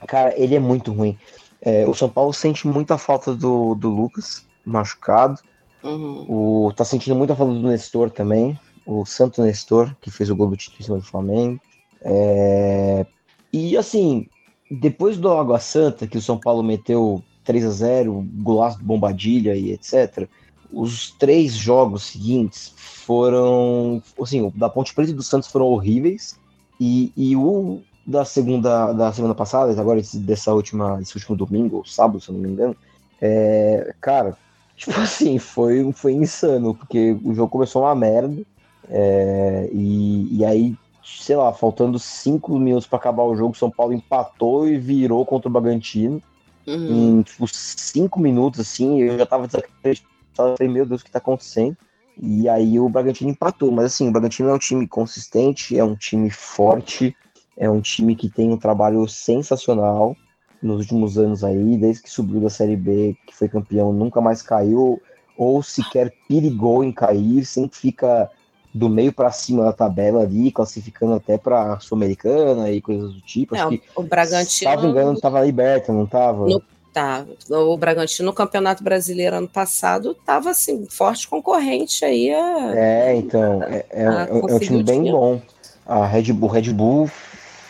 Cara, ele é muito ruim. É, o São Paulo sente muita falta do, do Lucas, machucado. Uhum. O, tá sentindo muita falta do Nestor também. O Santo Nestor, que fez o gol do título em cima do Flamengo. É, e assim, depois do Água Santa, que o São Paulo meteu 3 a 0 golaço do Bombadilha e etc. Os três jogos seguintes foram. Assim, o da Ponte Preta e do Santos foram horríveis. E, e o da segunda, da semana passada, agora dessa última, desse último domingo, ou sábado, se eu não me engano, é, cara, Tipo assim, foi, foi insano, porque o jogo começou uma merda. é, e, e aí, sei lá, faltando cinco minutos para acabar o jogo, São Paulo empatou e virou contra o Bragantino. Uhum. Em tipo, cinco minutos, assim, eu já tava desacreditado. Falei, meu Deus, o que tá acontecendo? E aí o Bragantino empatou. Mas assim, o Bragantino é um time consistente, é um time forte, é um time que tem um trabalho sensacional nos últimos anos aí, desde que subiu da Série B, que foi campeão, nunca mais caiu, ou sequer perigou em cair, sempre fica do meio para cima da tabela ali, classificando até para Sul-Americana e coisas do tipo. É, Acho que, o Bragantino. salvo engano, tava liberta, não tava? No- Tá, o Bragantino no Campeonato Brasileiro ano passado estava assim, forte concorrente aí a, É, então, é, é- é um- é um time bem dinheiro. bom. A Red Bull, Red Bull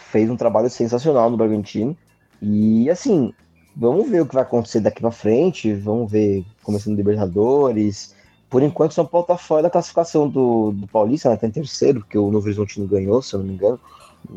fez um trabalho sensacional no Bragantino. E assim, vamos ver o que vai acontecer daqui pra frente. Vamos ver começando Libertadores. Por enquanto, o São Paulo tá fora da classificação do, do Paulista, né? Tá em terceiro, porque o Novo Horizontino ganhou, se eu não me engano.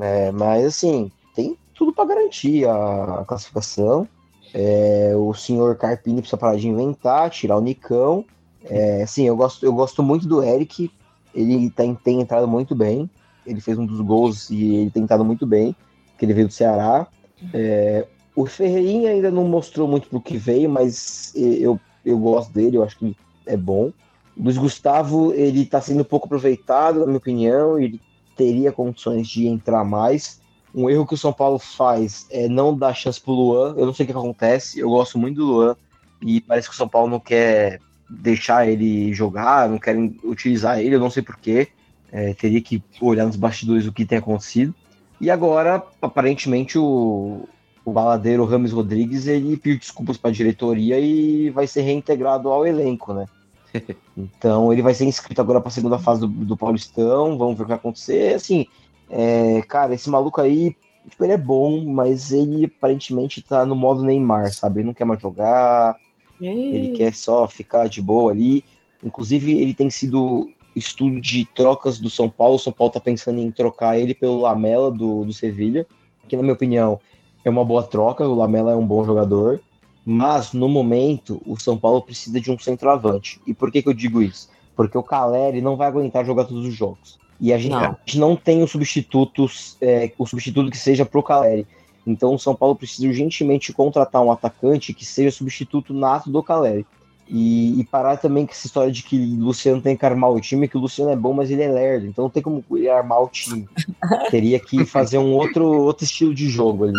É, mas assim, tem tudo para garantir a, a classificação. É, o senhor Carpini precisa parar de inventar, tirar o Nicão. É, sim, eu gosto, eu gosto muito do Eric. Ele tem, tem entrado muito bem. Ele fez um dos gols e ele tem entrado muito bem. Que ele veio do Ceará. É, o Ferreirinha ainda não mostrou muito pro que veio, mas eu, eu gosto dele, eu acho que é bom. Luiz Gustavo, ele tá sendo pouco aproveitado, na minha opinião, ele teria condições de entrar mais. Um erro que o São Paulo faz é não dar chance pro Luan. Eu não sei o que acontece, eu gosto muito do Luan, e parece que o São Paulo não quer deixar ele jogar, não querem utilizar ele, eu não sei porquê. É, teria que olhar nos bastidores o que tem acontecido. E agora, aparentemente, o, o baladeiro Rames Rodrigues ele pediu desculpas para a diretoria e vai ser reintegrado ao elenco, né? Então ele vai ser inscrito agora para a segunda fase do, do Paulistão. Vamos ver o que vai acontecer. Assim, é, cara, esse maluco aí, tipo, ele é bom, mas ele aparentemente tá no modo Neymar, sabe? Ele não quer mais jogar, ele quer só ficar de boa ali. Inclusive, ele tem sido estudo de trocas do São Paulo. O São Paulo tá pensando em trocar ele pelo Lamela do, do Sevilha, que na minha opinião é uma boa troca. O Lamela é um bom jogador, mas no momento o São Paulo precisa de um centroavante. E por que, que eu digo isso? Porque o Caleri não vai aguentar jogar todos os jogos. E a gente Não. a gente não tem os substitutos, é, o substituto que seja pro Caleri. Então o São Paulo precisa urgentemente contratar um atacante que seja substituto nato do Caleri. E, e parar também com essa história de que o Luciano tem que armar o time, que o Luciano é bom, mas ele é lerdo, então não tem como ele armar o time. Teria que fazer um outro, outro estilo de jogo ali.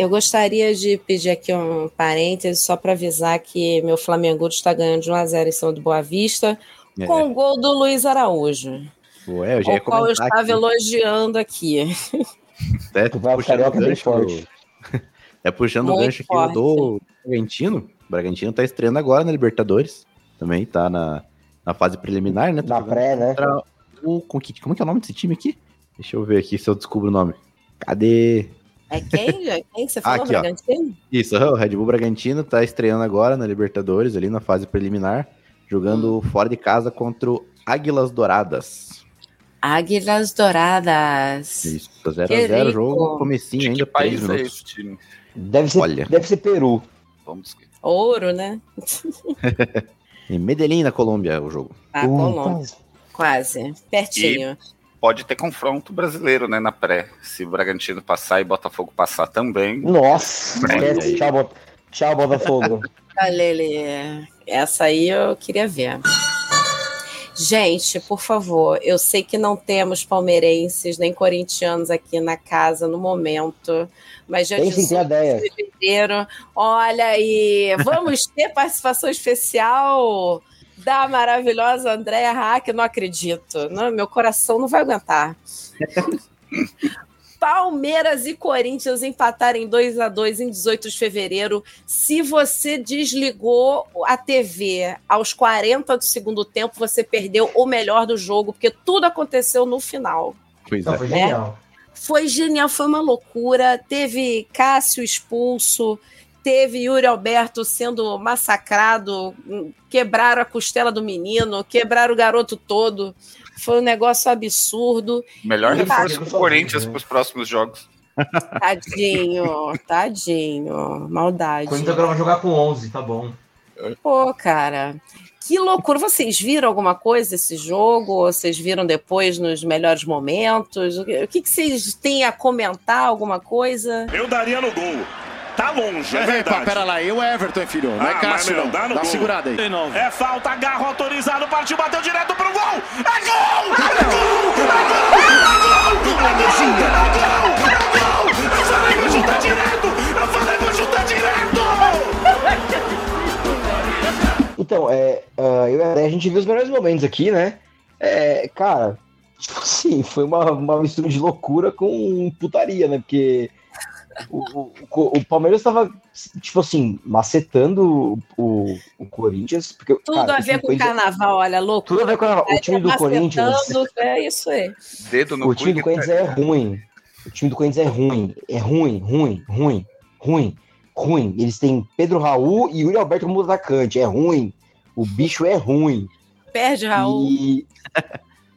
Eu gostaria de pedir aqui um parêntese só para avisar que meu Flamengo está ganhando de 1 a 0 em cima do Boa Vista, É. com o gol do Luiz Araújo, Ué, eu já ia o qual eu estava aqui. elogiando aqui. Até Tu vai puxando o gancho, é puxando o gancho aqui do Bragantino. O Bragantino tá estreando agora na Libertadores. Também tá na, na fase preliminar, né? Tá Na pré, né? o, com que, como que é o nome desse time aqui? Deixa eu ver aqui se eu descubro o nome. Cadê? É quem? É quem que você falou, Aqui, ó. Bragantino? Isso, o Red Bull Bragantino tá estreando agora na Libertadores, ali na fase preliminar, jogando Hum. fora de casa contra o Águilas Douradas. Águilas Douradas. Isso, 0x0 rico. jogo, comecinho De ainda, que 3 país é minutos. esse time? Deve ser, Olha. deve ser Peru. Vamos. Ouro, né? Em Medellín, na Colômbia, o jogo. Ah. Colômbia. Quase. Pertinho. Pode ter confronto brasileiro, né, na pré. Se o Bragantino passar e Botafogo passar também. Nossa, esquece. Tchau, Bot- Tchau, Botafogo. Olha ele. Essa aí eu queria ver. Gente, por favor, eu sei que não temos palmeirenses nem corintianos aqui na casa no momento, mas já Tem sim, tem a 18 ideia. de fevereiro, olha aí, vamos ter participação especial da maravilhosa Andréa Hack, não acredito, não, meu coração não vai aguentar. Palmeiras e Corinthians empatarem 2 a 2 em 18 de fevereiro. Se você desligou a TV aos 40 do segundo tempo, você perdeu o melhor do jogo, porque tudo aconteceu no final. Pois é. foi genial. Foi genial, foi uma loucura. Teve Cássio expulso, teve Yuri Alberto sendo massacrado, quebraram a costela do menino, quebraram o garoto todo. Foi um negócio absurdo. Melhor reforço pro Corinthians pros próximos jogos. Tadinho, tadinho, maldade. Corinthians agora vai jogar com 11, tá bom. Pô, cara. Que loucura. Vocês viram alguma coisa desse jogo? Vocês viram depois nos melhores momentos? O que, o que que vocês têm a comentar? Alguma coisa? Eu daria no gol. Tá longe, é Mas, verdade. pá, pera lá, e o Everton, hein, filho? Não Ah, é Cássio, não. dá Dá gol. segurada aí. É falta, agarro autorizado, partiu, bateu direto pro gol! É gol! É gol! É gol! É gol! É gol! É gol! Eu falei vou chutar direto! Eu falei vou chutar direto! Então, é, ah, eu e a gente viu os melhores momentos aqui, né? É, cara, tipo assim, foi uma, uma mistura de loucura com putaria, né? Porque o, o, o Palmeiras tava, tipo assim, macetando o, o Corinthians. Porque, Tudo cara, a o ver com Corinthians- carnaval, olha, louco. Tudo a ver com carnaval. O time do Corinthians- É isso aí. Dedo no O time do Corinthians é ruim. O time do Corinthians é ruim. É ruim, ruim, ruim, ruim, ruim. Eles têm Pedro Raul e Yuri Alberto como atacante. É ruim. O bicho é ruim. Perde, Raul. E,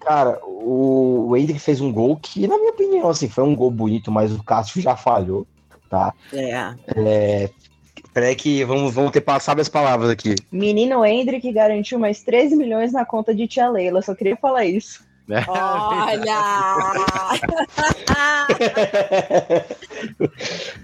cara, o, o Hendrick fez um gol que, na minha opinião, assim, foi um gol bonito, mas o Cássio já falhou, tá? É. É, peraí que vamos, vamos ter passado as palavras aqui. Menino Hendrick garantiu mais 13 milhões na conta de tia Leila. Só queria falar isso. Olha!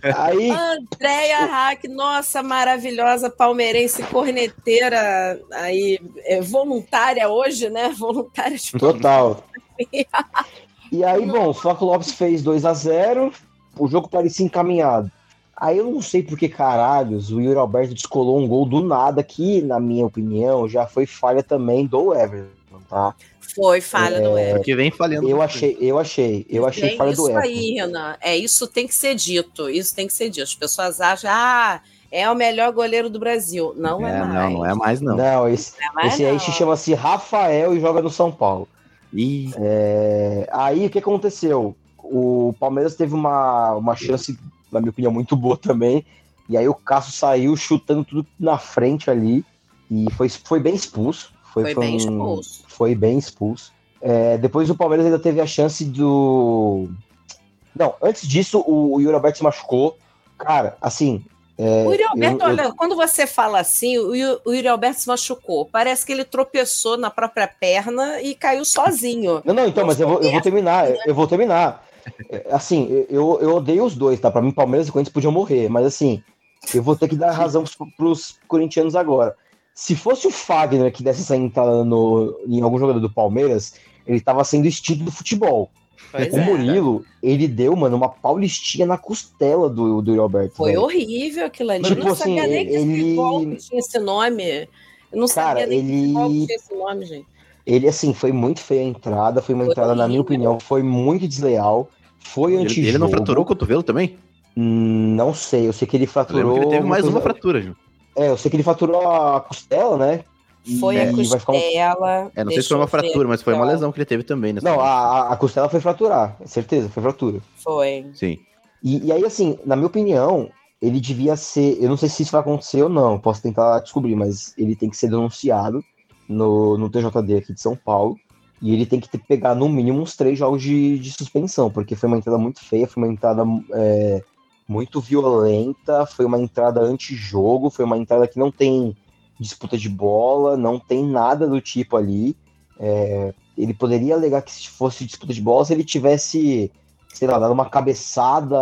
Aí, Andréia Hack, nossa, maravilhosa palmeirense corneteira aí, é, voluntária hoje, né? Voluntária de Total. E aí, bom, o Flaco Lopes fez 2 a 0 o jogo parecia encaminhado. Aí eu não sei por que caralhos o Yuri Alberto descolou um gol do nada, que, na minha opinião, já foi falha também do Everton, tá? Foi falha do Everton. Porque vem falhando. Eu achei, eu achei, eu achei falha isso do Everton. aí, Renan. É, isso tem que ser dito. Isso tem que ser dito. As pessoas acham, ah, é o melhor goleiro do Brasil. Não é, É, mais. não, não é mais, não. Não, esse, Não é mais, esse aí não. se chama-se Rafael e joga no São Paulo. E É, aí o que aconteceu? O Palmeiras teve uma, uma chance, na minha opinião, muito boa também. E aí o Cássio saiu chutando tudo na frente ali. E foi, foi bem expulso. Foi bem um- expulso. Foi bem expulso. É, depois o Palmeiras ainda teve a chance do. Não, antes disso, o, o Yuri Alberto se machucou. Cara, assim. é, O Yuri Alberto, eu- eu- olha, quando você fala assim, o o Yuri Alberto se machucou. Parece que ele tropeçou na própria perna e caiu sozinho. Não, não, então, mas eu vou, eu vou terminar, eu vou terminar. É, Assim, eu, eu odeio os dois, tá? Pra mim, Palmeiras e Corinthians podiam morrer, mas assim, eu vou ter que dar razão pros, pros corintianos agora. Se fosse o Fagner que desse essa entrada no, em algum jogador do Palmeiras, ele tava sendo extinto do futebol. Pois o é. Murilo, ele deu, mano, uma paulistinha na costela do, do Yuri Alberto. Foi velho. horrível aquilo ali. Tipo eu não assim, sabia nem que esse ele- futebol tinha esse nome. Eu não Cara, sabia nem que ele- tinha esse nome, gente. Ele, assim, foi muito feia a entrada, foi uma Foi entrada, na minha horrível. opinião, foi muito desleal. Foi ele, antijogo. ele não fraturou o cotovelo também? Hum, Não sei, eu sei que ele Eu fraturou. que ele teve mais coisa- uma fratura, Ju. É, eu sei que ele fraturou a costela, né? Foi E a vai ficar um- costela. É, não sei se foi uma fratura, mas foi uma lesão que ele teve também. Nessa Não, a, a- a costela foi fraturar, certeza, foi fratura. Foi. Sim. E, e aí, assim, na minha opinião, ele devia ser. Eu não sei se isso vai acontecer ou não, posso tentar descobrir, mas ele tem que ser denunciado no, no TJD aqui de São Paulo. E ele tem que ter, pegar no mínimo uns três jogos de, de suspensão, porque foi uma entrada muito feia, foi uma entrada é, muito violenta, foi uma entrada anti-jogo, foi uma entrada que não tem disputa de bola, não tem nada do tipo ali. É, ele poderia alegar que se fosse disputa de bola, se ele tivesse, sei lá, dado uma cabeçada,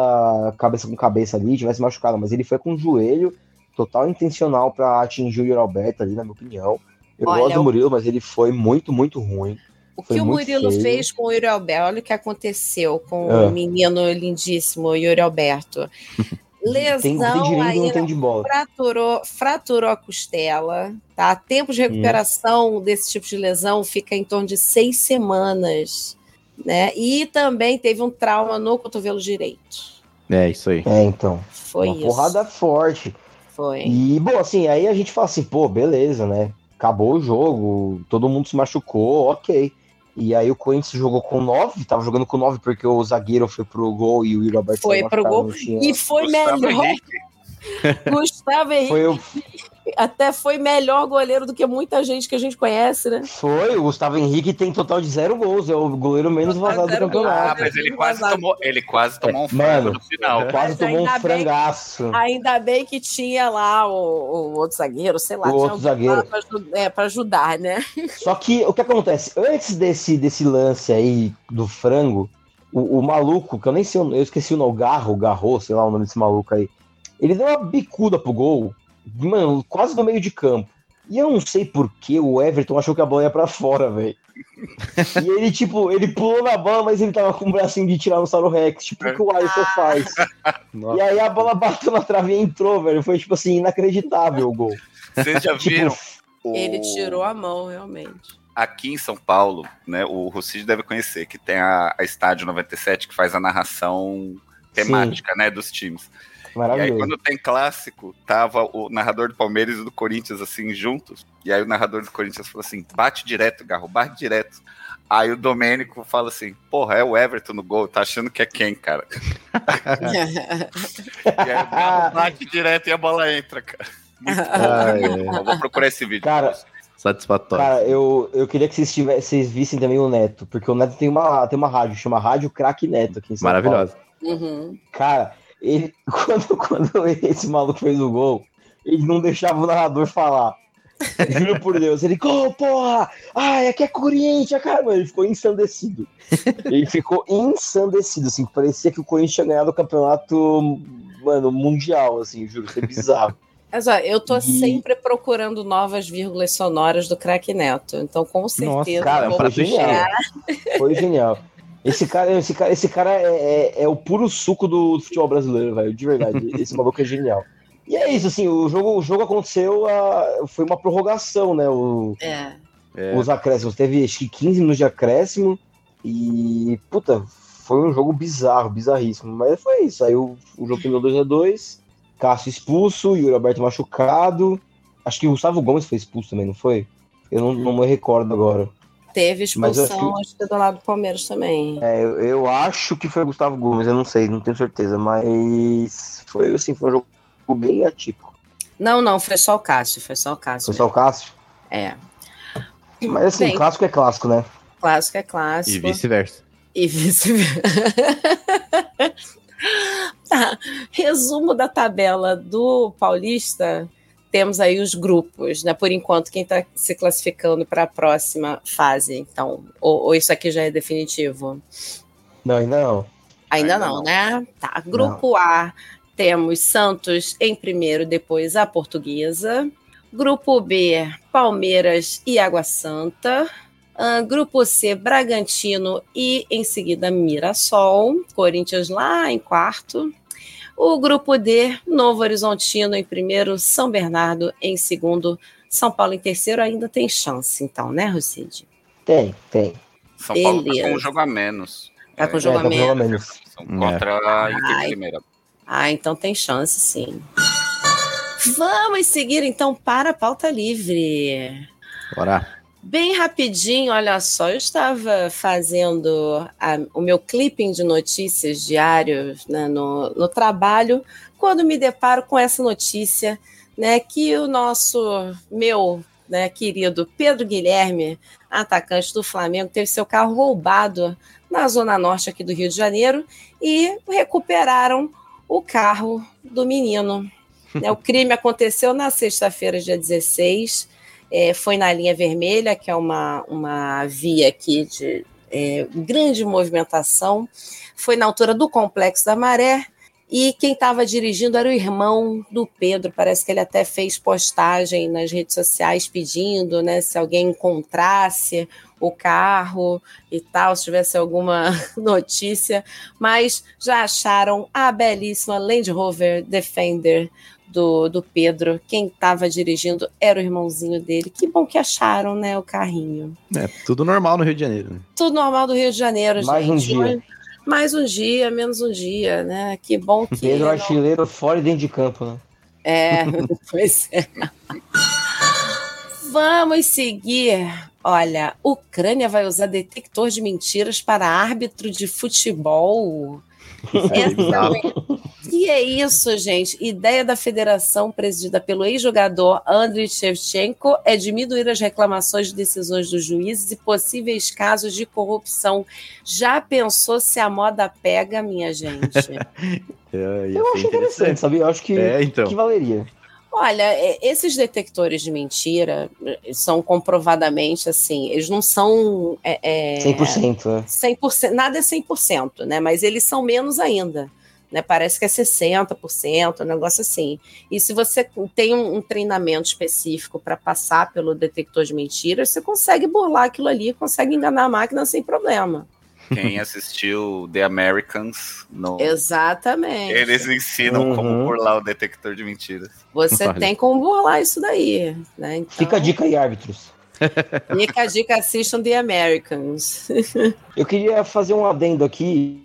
cabeça com cabeça ali, tivesse machucado, mas ele foi com o joelho total intencional para atingir o Yuri Alberto ali, na minha opinião. Eu Olha, gosto do o- Murilo, mas ele foi muito, muito ruim. O Foi que o Murilo feio. fez com o Yuri Alberto, olha o que aconteceu com Ah. o menino lindíssimo, Yuri Alberto. Lesão Tem, tem direito e aí, não tem de bola. fraturou, fraturou a costela, tá? Tempo de recuperação desse tipo de lesão fica em torno de seis semanas, né? E também teve um trauma no cotovelo direito. É, isso aí. É, então. Foi uma isso. porrada forte. Foi. E, bom, assim, aí a gente fala assim, pô, beleza, né? Acabou o jogo, todo mundo se machucou, ok. E aí o Corinthians jogou com 9, tava jogando com 9 porque o zagueiro foi pro gol e o Yuri Alberto Foi pro gol tinha- e foi Gustavo melhor. Henrique. Gustavo Henrique. Foi o, até foi melhor goleiro do que muita gente que a gente conhece, né? Foi, o Gustavo Henrique tem total de zero gols, é o goleiro menos vazado do Ah, campeonato. mas ele quase tomou, ele quase tomou um frango Mano, no final. quase Mas tomou um ainda bem- frangaço. Ainda bem que tinha lá o, o outro zagueiro, sei lá, O tinha outro zagueiro. aju- é, ajudar, né? Só que o que acontece? Antes desse, desse lance aí do frango, o, o maluco, que eu nem sei, o- eu esqueci o nome, o Garro, o Garro, sei lá o nome desse maluco aí, ele deu uma bicuda pro gol, mano, quase no meio de campo. E eu não sei por que o Everton achou que a bola ia pra fora, velho. E ele, tipo, ele pulou na bola, mas ele tava com o bracinho de Tiranossauro Rex, tipo o que o Alisson faz. E aí a bola bateu na trave e entrou, velho. Foi, tipo assim, inacreditável o gol. Vocês já Tipo, viram? Ele tirou a mão, realmente. Aqui em São Paulo, né, o Rosside deve conhecer, que tem a, a Estádio 97 que faz a narração temática, né, dos times. E aí, Maravilhoso. quando tem clássico, tava o narrador do Palmeiras e do Corinthians, assim, juntos. E aí o narrador do Corinthians falou assim: bate direto, Garro, bate direto. Aí o Domênico fala assim: porra, é o Everton no gol, tá achando que é quem, cara? E aí o Garro bate direto e a bola entra, cara. Muito bom. Ah, é. Vou procurar esse vídeo. Cara, Satisfatório. Cara, eu, eu queria que vocês, tivessem, vocês vissem também o Neto, porque o Neto tem uma, tem uma rádio, chama Rádio Craque Neto aqui em São Maravilhosa. Paulo. Uhum. Cara, ele, quando, quando esse maluco fez o gol, ele não deixava o narrador falar. Juro por Deus. Ele, gol, porra! Ai, aqui é Corinthians, cara. Mano, ele ficou ensandecido. Ele ficou ensandecido, assim. Parecia que o Corinthians tinha ganhado o campeonato, mano, mundial, assim, juro, isso é bizarro. Mas ó, eu tô E- sempre procurando novas vírgulas sonoras do Crack Neto. Então, com certeza. cara, vou foi genial. Foi genial. Esse cara, esse cara, esse cara é, é- é o puro suco do futebol brasileiro, velho. De verdade. Esse maluco é genial. E é isso, assim, o jogo, o jogo aconteceu, a- foi uma prorrogação, né? O, É. Os acréscimos. Teve acho que 15 minutos de acréscimo. E, puta, foi um jogo bizarro, bizarríssimo. Mas foi isso. Aí o, o jogo terminou 2x2. Cássio expulso, Yuri Alberto machucado. Acho que o Gustavo Gomes foi expulso também, não foi? Eu não, não me recordo agora. Teve expulsão, que- acho que do lado do Palmeiras também. É, eu, eu acho que foi o Gustavo Gomes, eu não sei, não tenho certeza, mas foi assim, foi um jogo bem atípico. Não, não, foi só o Cássio, foi só o Cássio. Foi só o Cássio. É. Mas assim, Bem. clássico é clássico, né? Clássico é clássico. E vice-versa. E vice-versa. Tá, Resumo da tabela do Paulista. Temos aí os grupos, né? Por enquanto, quem está se classificando para a próxima fase. Então, ou, ou isso aqui já é definitivo? Não, ainda não. Ainda, Ainda não, não. né? Tá. Grupo A, temos Santos em primeiro, depois a Portuguesa. Grupo B, Palmeiras e Água Santa. Ah, grupo C, Bragantino e em seguida Mirassol. Corinthians lá em quarto. O grupo D, Novo Horizontino em primeiro, São Bernardo em segundo, São Paulo em terceiro. Ainda tem chance, então, né, Rocide? Tem, tem. São Paulo tá com um jogo a menos. Tá com É, jogo É, a tá a menos. menos. São contra a Inter Ai. de Limeira. Ah, então tem chance, sim. Vamos seguir então para a pauta livre. Bora. Bem rapidinho, olha só, eu estava fazendo a- o meu clipping de notícias diários né, no, no trabalho, quando me deparo com essa notícia, né, que o nosso, meu né, querido Pedro Guilherme, atacante do Flamengo, teve seu carro roubado na zona norte aqui do Rio de Janeiro e recuperaram o carro do menino. Né, o crime aconteceu na sexta-feira, dia 16, é, foi na linha vermelha, que é uma, uma via aqui de é, grande movimentação. Foi na altura do Complexo da Maré. E quem estava dirigindo era o irmão do Pedro. Parece que ele até fez postagem nas redes sociais pedindo né, se alguém encontrasse o carro e tal, se tivesse alguma notícia. Mas já acharam a belíssima Land Rover Defender do, do Pedro. Quem estava dirigindo era o irmãozinho dele. Que bom que acharam, né, o carrinho. É, tudo normal no Rio de Janeiro. né? Tudo normal do Rio de Janeiro, Mais gente. um dia. Mais, um dia, menos um dia, né? Que bom que. Pedro não- Artilheiro fora e dentro de campo, né? É, pois é. Vamos seguir. Olha, Ucrânia vai usar detector de mentiras para árbitro de futebol. Essa é Que é isso, gente? Ideia da federação presidida pelo ex-jogador Andriy Shevchenko é diminuir as reclamações de decisões dos juízes e possíveis casos de corrupção. Já pensou se a moda pega, minha gente? É, Eu acho interessante, sabia? Eu acho que, É, então. que valeria. Olha, é, esses detectores de mentira eh, são comprovadamente assim, eles não são é, é, 100%, né? 100%, nada é 100%, né? Mas eles são menos ainda. Né, parece que é 60%, um negócio assim. E se você tem um, um treinamento específico para passar pelo detector de mentiras, você consegue burlar aquilo ali, consegue enganar a máquina sem problema. Quem assistiu The Americans, no... Exatamente. eles ensinam Uhum. como burlar o detector de mentiras. Você Olha. tem como burlar isso daí. Né? Então, Fica a dica aí, árbitros. Fica a dica, assistam The Americans. Eu queria fazer um adendo aqui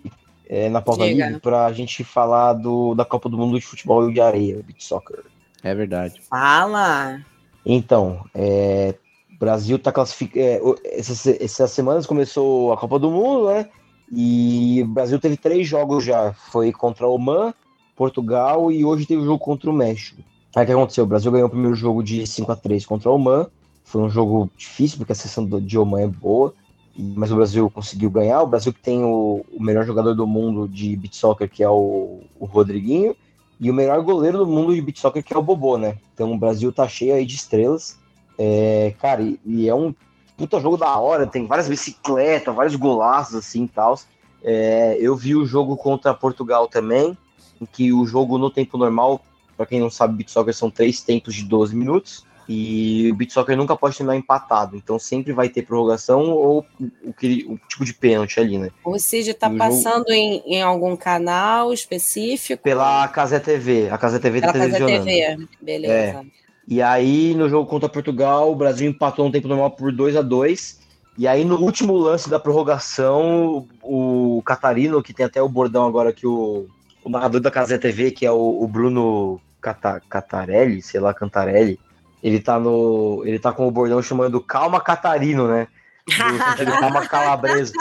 é, na pauta Diga. livre pra gente falar do, da Copa do Mundo de Futebol de Areia, Beach Soccer. É verdade. Fala! Então, é, o Brasil tá classificado. essas, essas semanas começou a Copa do Mundo, né? E o Brasil teve três jogos já. Foi contra o Oman, Portugal e hoje teve o jogo contra o México. Aí o que aconteceu? O Brasil ganhou o primeiro jogo de 5 a 3 contra o Oman. Foi um jogo difícil, porque a seleção do- de Oman é boa. Mas o Brasil conseguiu ganhar. O Brasil que tem o, o melhor jogador do mundo de beat soccer, que é o, o Rodriguinho. E o melhor goleiro do mundo de beat soccer, que é o Bobô, né? Então o Brasil tá cheio aí de estrelas. É, cara, e, e é um puta jogo da hora, tem várias bicicletas, vários golaços assim e tal. É, eu vi o jogo contra Portugal também, em que o jogo no tempo normal, para quem não sabe, beat soccer são três tempos de 12 minutos. E o beat soccer nunca pode terminar empatado, então sempre vai ter prorrogação ou o, que, o tipo de pênalti ali, né? O Cid tá E o passando em, em algum canal específico? Pela Casé TV, a Casé TV tá Pela Casa televisionando. TV. Beleza. É. E aí, no jogo contra Portugal, o Brasil empatou no tempo normal por 2 a 2 E aí, no último lance da prorrogação, o Catarino, que tem até o bordão agora que o, o narrador da Casé TV, que é o, o Bruno Cata, Catarelli, sei lá, Cantarelli, ele tá no. Ele tá com o bordão chamando Calma Catarino, né? Sentido Calma Calabresa.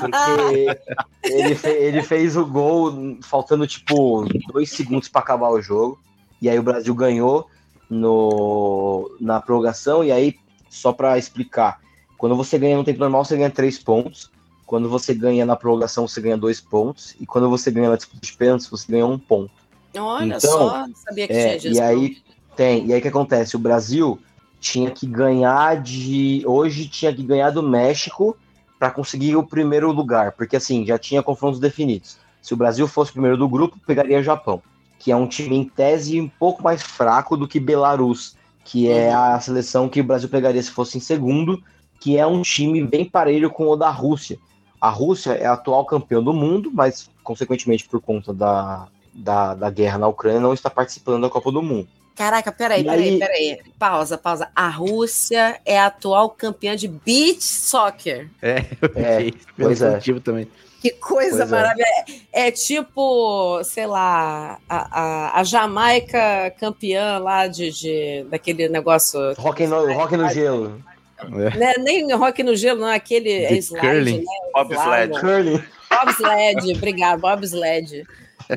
Porque ele, fe- ele fez o gol faltando, tipo, dois segundos para acabar o jogo. E aí o Brasil ganhou no, na prorrogação. E aí, só para explicar, quando você ganha no tempo normal, você ganha três pontos. Quando você ganha na prorrogação, você ganha dois pontos. E quando você ganha na disputa de pênaltis, você ganha um ponto. Olha Então, só, sabia que É, tinha e aí tem, e aí o que acontece? O Brasil tinha que ganhar de. Hoje tinha que ganhar do México para conseguir o primeiro lugar, porque assim, já tinha confrontos definidos. Se o Brasil fosse o primeiro do grupo, pegaria o Japão, que é um time em tese um pouco mais fraco do que Belarus, que é a seleção que o Brasil pegaria se fosse em segundo, que é um time bem parelho com o da Rússia. A Rússia é a atual campeão do mundo, mas consequentemente por conta da, da, da guerra na Ucrânia não está participando da Copa do Mundo. Caraca, peraí, peraí, aí- peraí. Pausa, pausa. A Rússia é a atual campeã de beach soccer. É, eu É, pois é. também. Que coisa Pois é. maravilhosa. É, é tipo, sei lá, a, a, a Jamaica campeã lá de, de daquele negócio. Rock no, rock no gelo. É nem rock no gelo, não, é aquele é De slide, curling. né? Bobsled. Slide. Curling. Bobsled, obrigado, bobsled.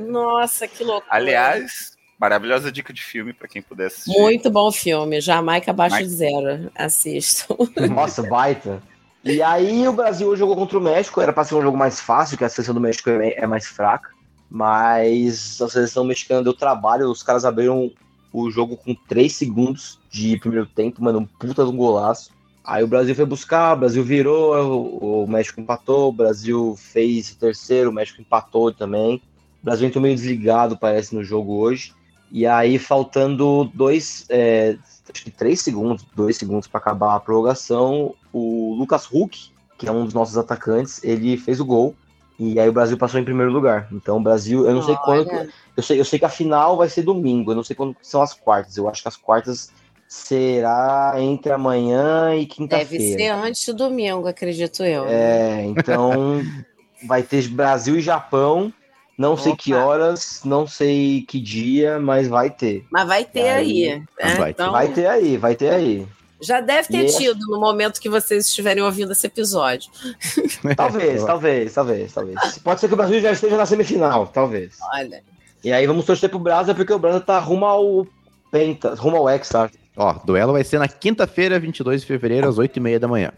Nossa, que loucura. Aliás, maravilhosa dica de filme para quem puder assistir. Muito bom filme. Jamaica abaixo de zero. Assistam. Nossa, baita. E aí o Brasil jogou contra o México, era para ser um jogo mais fácil, que a seleção do México é é mais fraca, mas a seleção mexicana deu trabalho, os caras abriram o jogo com 3 segundos de primeiro tempo, mano, um puta de um golaço. Aí o Brasil foi buscar, o Brasil virou, o, o México empatou, o Brasil fez o terceiro, o México empatou também. O Brasil entrou meio desligado, parece, no jogo hoje. E aí, faltando dois, é, acho que três segundos, dois segundos para acabar a prorrogação, o Lucas Huck, que é um dos nossos atacantes, ele fez o gol. E aí o Brasil passou em primeiro lugar. Então o Brasil, eu não sei quando. Olha. Eu sei, eu sei que a final vai ser domingo, eu não sei quando são as quartas. Eu acho que as quartas será entre amanhã e Deve ser quinta-feira. antes do domingo, acredito eu. né? É, então vai ter Brasil e Japão. Não sei que Opa. horas, não sei que dia, mas vai ter. Mas vai ter Aí, aí. né? vai ter. Então, Vai ter aí, vai ter aí. Já deve ter E- tido no momento que vocês estiverem ouvindo esse episódio. Talvez, talvez, talvez, talvez. Pode ser que o Brasil já esteja na semifinal, talvez. Olha. E aí vamos torcer pro Brasa, porque o Brasa tá rumo ao Penta, rumo ao X-Star. Ó, duelo vai ser na quinta-feira, 22 de fevereiro, às 8h30 da manhã.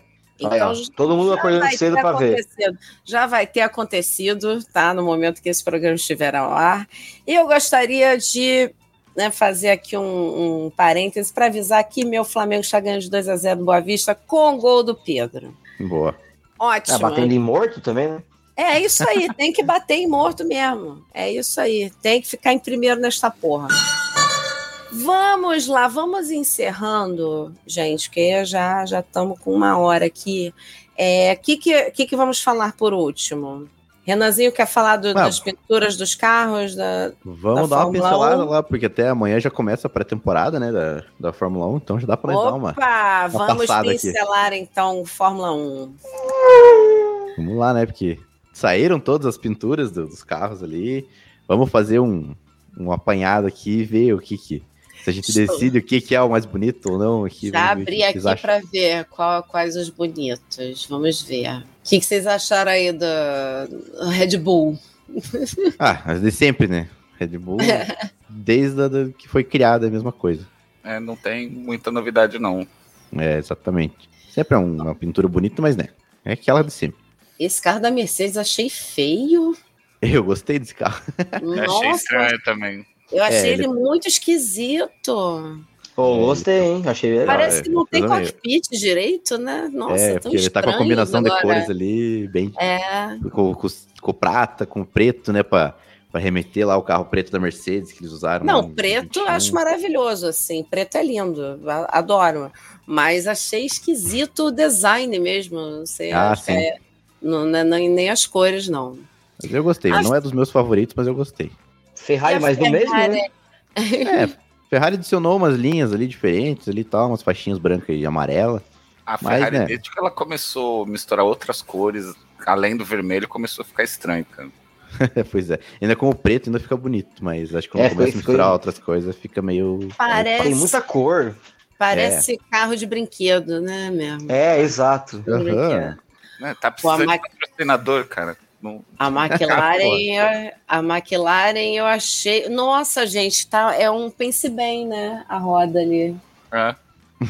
Aí, ó, Então, todo mundo acordando cedo pra ver. acontecido. Já vai ter acontecido, tá? No momento que esse programa estiver ao ar. E eu gostaria de né, fazer aqui um, um parêntese para avisar que meu Flamengo está ganhando de 2 a 0 do Boa Vista com o gol do Pedro. Boa. Ótimo. Tá batendo em morto também, né? É isso aí, tem que bater em morto mesmo. É isso aí, tem que ficar em primeiro nesta porra. Vamos lá, vamos encerrando, gente, porque já já estamos com uma hora aqui. O é, que, que, que, que vamos falar por último? Renanzinho quer falar do, das pinturas dos carros? Da, Vamos da dar uma Fórmula pincelada 1? lá, porque até amanhã já começa a pré-temporada, né, da, da Fórmula 1, então já dá nós dar uma, Opa, uma vamos passada aqui. pincelar então Fórmula 1. Vamos lá, né, porque saíram todas as pinturas do- dos carros ali, vamos fazer um, um apanhado aqui e ver o que que... Se a gente decide o que que é o mais bonito ou não aqui. Já abri aqui para ver qual- quais os bonitos. Vamos ver. O que, que vocês acharam aí do Red Bull? Ah, mas de sempre, né? Red Bull, desde a, da- que foi criada é a mesma coisa. É, não tem muita novidade, não. É, exatamente. Sempre é um- uma pintura bonita, mas né, é aquela de sempre. Esse carro da Mercedes achei feio. Eu gostei desse carro. Eu achei Nossa, estranho também. Eu achei É, ele ele- muito esquisito. Pô, gostei, hein? Achei legal. Parece é, que não tem meio- cockpit direito, né? Nossa, é, tão porque ele tá com a combinação de agora. cores ali, bem. É, Com, com, com prata, com preto, né? Pra, pra remeter lá o carro preto da Mercedes que eles usaram. não, preto eu 21. acho maravilhoso, assim. Preto é lindo, adoro. Mas achei esquisito o design mesmo. Não sei, Ah, que sim. é- não, não é nem- nem as cores, não. Mas eu gostei. Acho- Não é dos meus favoritos, mas eu gostei. Ferrari, mais do mesmo, Ferrari- né? É, Ferrari adicionou umas linhas ali diferentes ali tal, umas faixinhas brancas e amarela. A Mas, Ferrari, né? desde que ela começou a misturar outras cores, além do vermelho, começou a ficar estranho, cara. pois é. Ainda com o preto ainda fica bonito, mas acho que quando É, começa foi- a misturar foi- outras coisas, fica meio. Parece, Tem muita cor. parece carro de brinquedo, né, mesmo? É, exato. Aham. Né, Tá Pô, a precisando de patrocinador, cara. Não- A McLaren, a McLaren eu achei. Nossa, gente, tá, é um pense bem, né? A roda ali. É. Não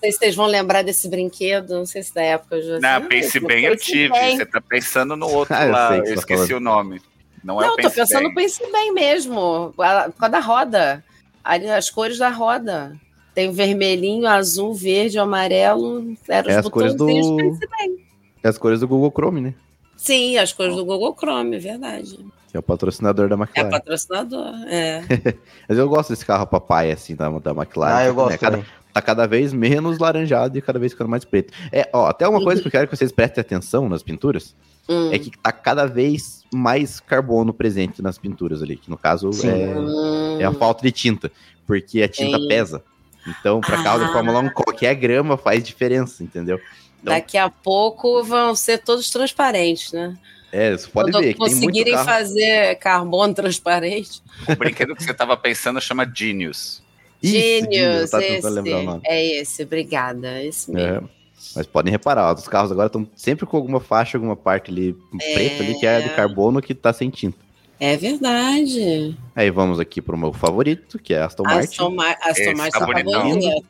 sei se vocês vão lembrar desse brinquedo, não sei se da época eu já Não, pense bem, eu tive. Você tá pensando no outro Ah, eu lá, eu você tá esqueci falando. o nome. Não, é Não, o tô pense pensando bem. no pense bem mesmo. a- Por causa da roda. Ali, as cores da roda. Tem vermelhinho, azul, verde, amarelo. Eram É os as cores do- bem. É as cores do Google Chrome, né? Sim, as cores do Google Chrome, é verdade. Que é o patrocinador da É McLaren. patrocinador. É. Mas eu gosto desse carro papai, assim, da, da McLaren. Ah, eu né? gosto Cada- também. tá cada vez menos laranjado e cada vez ficando mais preto. É, ó, até uma coisa que eu quero que vocês prestem atenção nas pinturas Hum. é que tá cada vez mais carbono presente nas pinturas ali, que no caso é, é a falta de tinta, porque a tinta Sim. pesa. Então, pra carro de Ah. Fórmula 1, qualquer grama faz diferença, entendeu? Então- Daqui a pouco vão ser todos transparentes, né? É, você pode Quando ver que tem muito conseguirem carro... fazer carbono transparente. O brinquedo que você tava pensando chama Genius. Isso, Gênios, eu tava esse. o. É esse, obrigada. Esse mesmo. É, mas podem reparar, os carros agora estão sempre com alguma faixa, alguma parte ali preta ali, que é de carbono que tá sem tinta. É verdade. Aí vamos aqui pro meu favorito, que é Aston Martin. Aston, Ma Aston Martin tá tá bonito.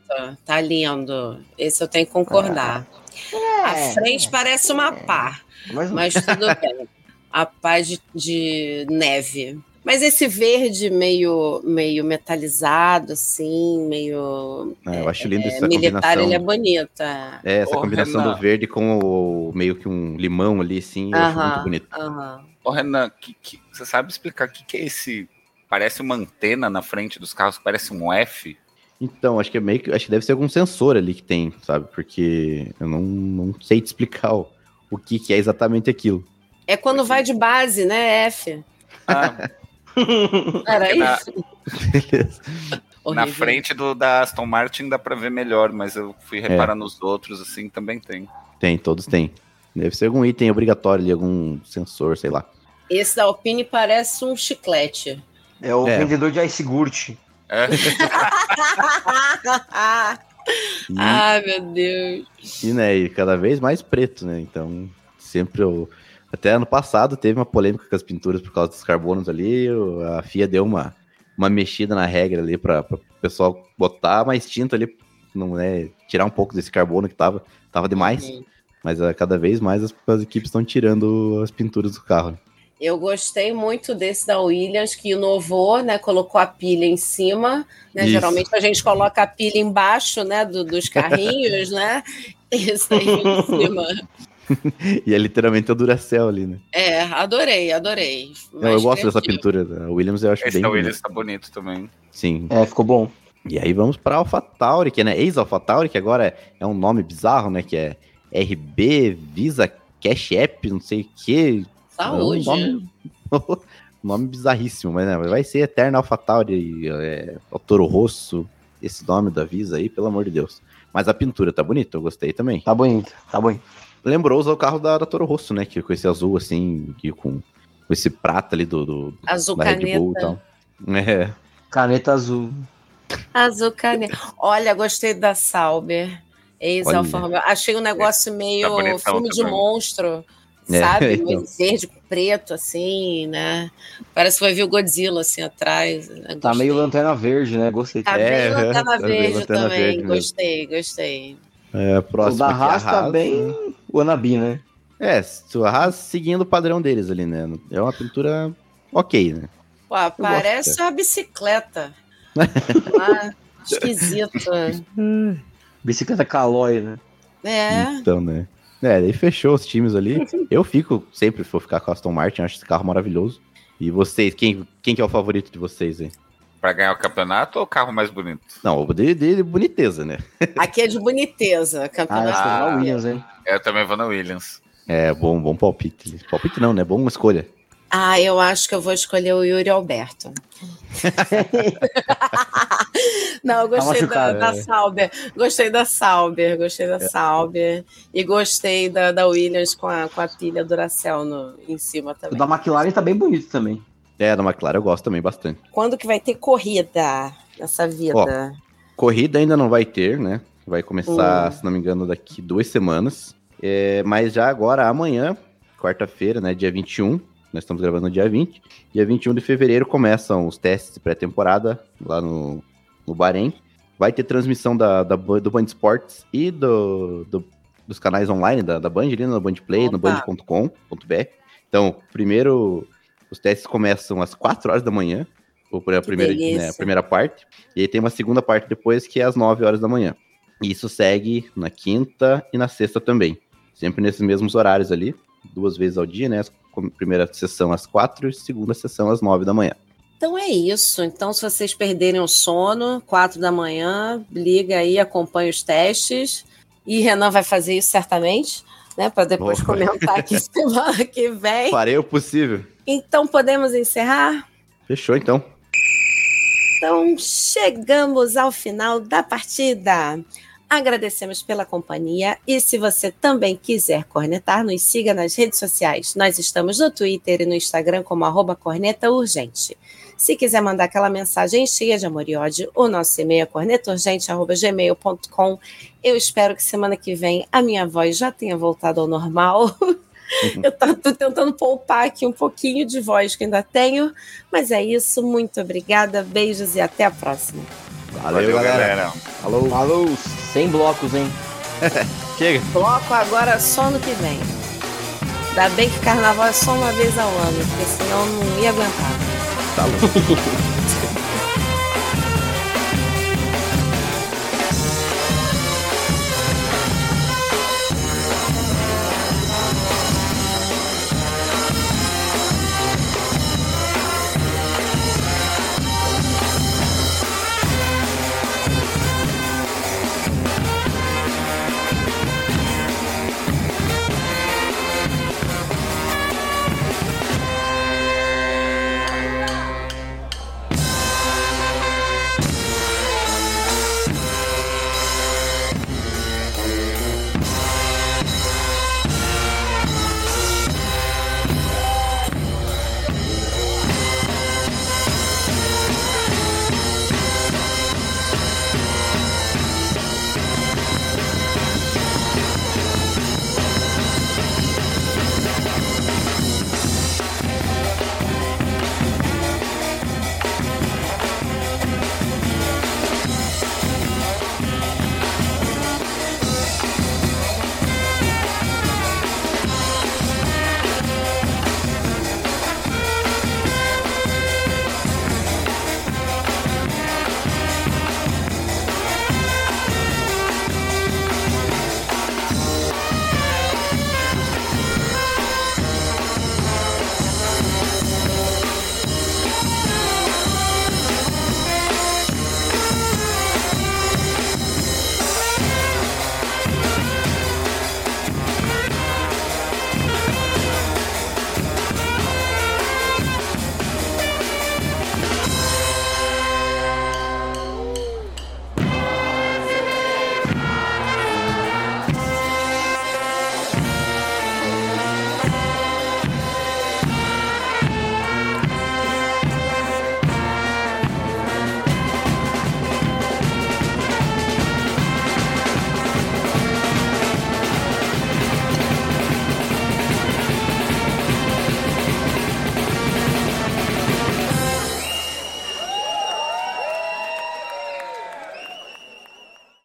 Tá lindo. Esse eu tenho que concordar. É. A frente parece uma pá, Mas, mas tudo bem. A pá de, de neve. Mas esse verde meio, meio metalizado, assim, meio É, eu acho lindo é, essa militar, combinação. ele é bonito. é. É, essa Ô, combinação Renan. do verde com o meio que um limão ali, assim, eu acho muito bonito. aham. Ô, Renan, que, que- você sabe explicar o que, que é esse. Parece uma antena na frente dos carros, parece um F. Então, acho que é meio que. Acho que deve ser algum sensor ali que tem, sabe? Porque eu não, não sei te explicar o, o que, que é exatamente aquilo. É quando vai de base, né? F. Ah, Era na- isso? Beleza. na Horrível. frente do da Aston Martin dá pra ver melhor, mas eu fui reparar nos outros, assim, também tem. Tem, todos têm. Deve ser algum item obrigatório ali, algum sensor, sei lá. Esse da Alpine parece um chiclete. é o É. vendedor de ice gurt. É, E, Ai, meu Deus. e, né, e cada vez mais preto, né? Então, sempre o, Até ano passado teve uma polêmica com as pinturas por causa dos carbonos ali. A FIA deu uma, uma mexida na regra ali para o pessoal botar mais tinta ali, não é, tirar um pouco desse carbono que tava, tava demais. Uhum. Mas ah, cada vez mais as, as equipes estão tirando as pinturas do carro. Eu gostei muito desse da Williams, que inovou, né? Colocou a pilha em cima. Né? Geralmente a gente coloca a pilha embaixo né? do- dos carrinhos, né? Isso aí em cima. e é literalmente o Duracell ali, né? É, adorei, adorei. Não, eu gosto dessa pintura da Williams, eu acho Esse bem da bonito. Williams tá bonito também. Sim. É, ficou bom. E aí vamos para AlphaTauri, que é né, ex-AlphaTauri, que agora é, é um nome bizarro, né? Que é RB Visa Cash App, não sei o que. Saúde. É um nome, nome bizarríssimo, mas né, vai ser Eterna AlphaTauri, é, o Toro Rosso, esse nome da Visa aí, pelo amor de Deus. Mas a pintura tá bonita, eu gostei também. Tá bonito, tá bonito. Lembrou usar o carro da, da Toro Rosso, né? Que com esse azul assim, que com, com esse prata ali do, do Azul da Red Bull e caneta. tal. É. Caneta azul. Azul caneta. Olha, gostei da Sauber. Ex-Alfa. Achei um negócio meio Tá bonitão filme de também. monstro, É, sabe? então. Meio verde com preto, assim, né? Parece que vai vir o Godzilla, assim, atrás. né? Tá meio lanterna verde, né? Gostei. Tá É, bem lanterna tá verde lanterna também. verde gostei, gostei. É, O próximo da aqui, a Haas tá bem o Anabi, né? É, o Haas seguindo o padrão deles ali, né? É uma pintura ok, né? Pô, parece gosto, uma bicicleta. ah, esquisito. Bicicleta Calói, né? É. Então, né? É, daí fechou os times ali. Eu fico, sempre vou ficar com a Aston Martin, acho esse carro maravilhoso. E vocês, quem, quem que é o favorito de vocês aí? Pra ganhar o campeonato ou o carro mais bonito? Não, o dele, dele boniteza, né? Aqui é de boniteza. Ah, Campeonato. acho que é Ah. Williams, hein? Eu também vou na Williams. É, bom, bom palpite. Palpite não, né? Bom escolha. Ah, eu acho que eu vou escolher o Yuri Alberto. Não, eu Tá gostei da, machucado. da Sauber. Gostei da Sauber, gostei da Sauber. E gostei da, da Williams com a, com a pilha Duracell no, em cima O também. da McLaren tá bem bonito também. É, da McLaren eu gosto também bastante. Quando que vai ter corrida nessa vida? Corrida ainda não vai ter, né? Vai começar, Hum. se não me engano, daqui duas semanas. É, mas já agora, amanhã, quarta-feira, né? Dia 21, nós estamos gravando no dia 20. Dia 21 de fevereiro começam os testes de pré-temporada lá no, no Bahrein. Vai ter transmissão da, da do Band Sports e do, do- dos canais online da, da Band, ali no Band Play, no Opa. band.com.br. Então, primeiro, os testes começam às 4 horas da manhã, ou a primeira, né, a primeira parte. E aí tem uma segunda parte depois, que é às 9 horas da manhã. E isso segue na quinta e na sexta também. Sempre nesses mesmos horários ali, duas vezes ao dia, né? Primeira sessão às 4 e segunda sessão às 9 da manhã. Então é isso. Então, se vocês perderem o sono, quatro da manhã, liga aí, acompanha os testes. E Renan vai fazer isso certamente, né? Para depois Opa. comentar aqui semana que vem. Farei o possível. Então podemos encerrar? Fechou então. Então chegamos ao final da partida. Agradecemos pela companhia e se você também quiser cornetar, nos siga nas redes sociais. Nós estamos no Twitter e no Instagram como arroba corneta urgente. Se quiser mandar aquela mensagem cheia de amor e ódio, o nosso e-mail é cornetaurgente.gmail.com. Eu espero que semana que vem a minha voz já tenha voltado ao normal. Eu tô, tô tentando poupar aqui um pouquinho de voz que ainda tenho, mas é isso. Muito obrigada, beijos e até a próxima. Valeu, galera. Alô. Falou, sem blocos, hein? Chega. Bloco agora só no que vem. Ainda bem que carnaval é só uma vez ao ano, porque senão eu não ia aguentar. Tá louco.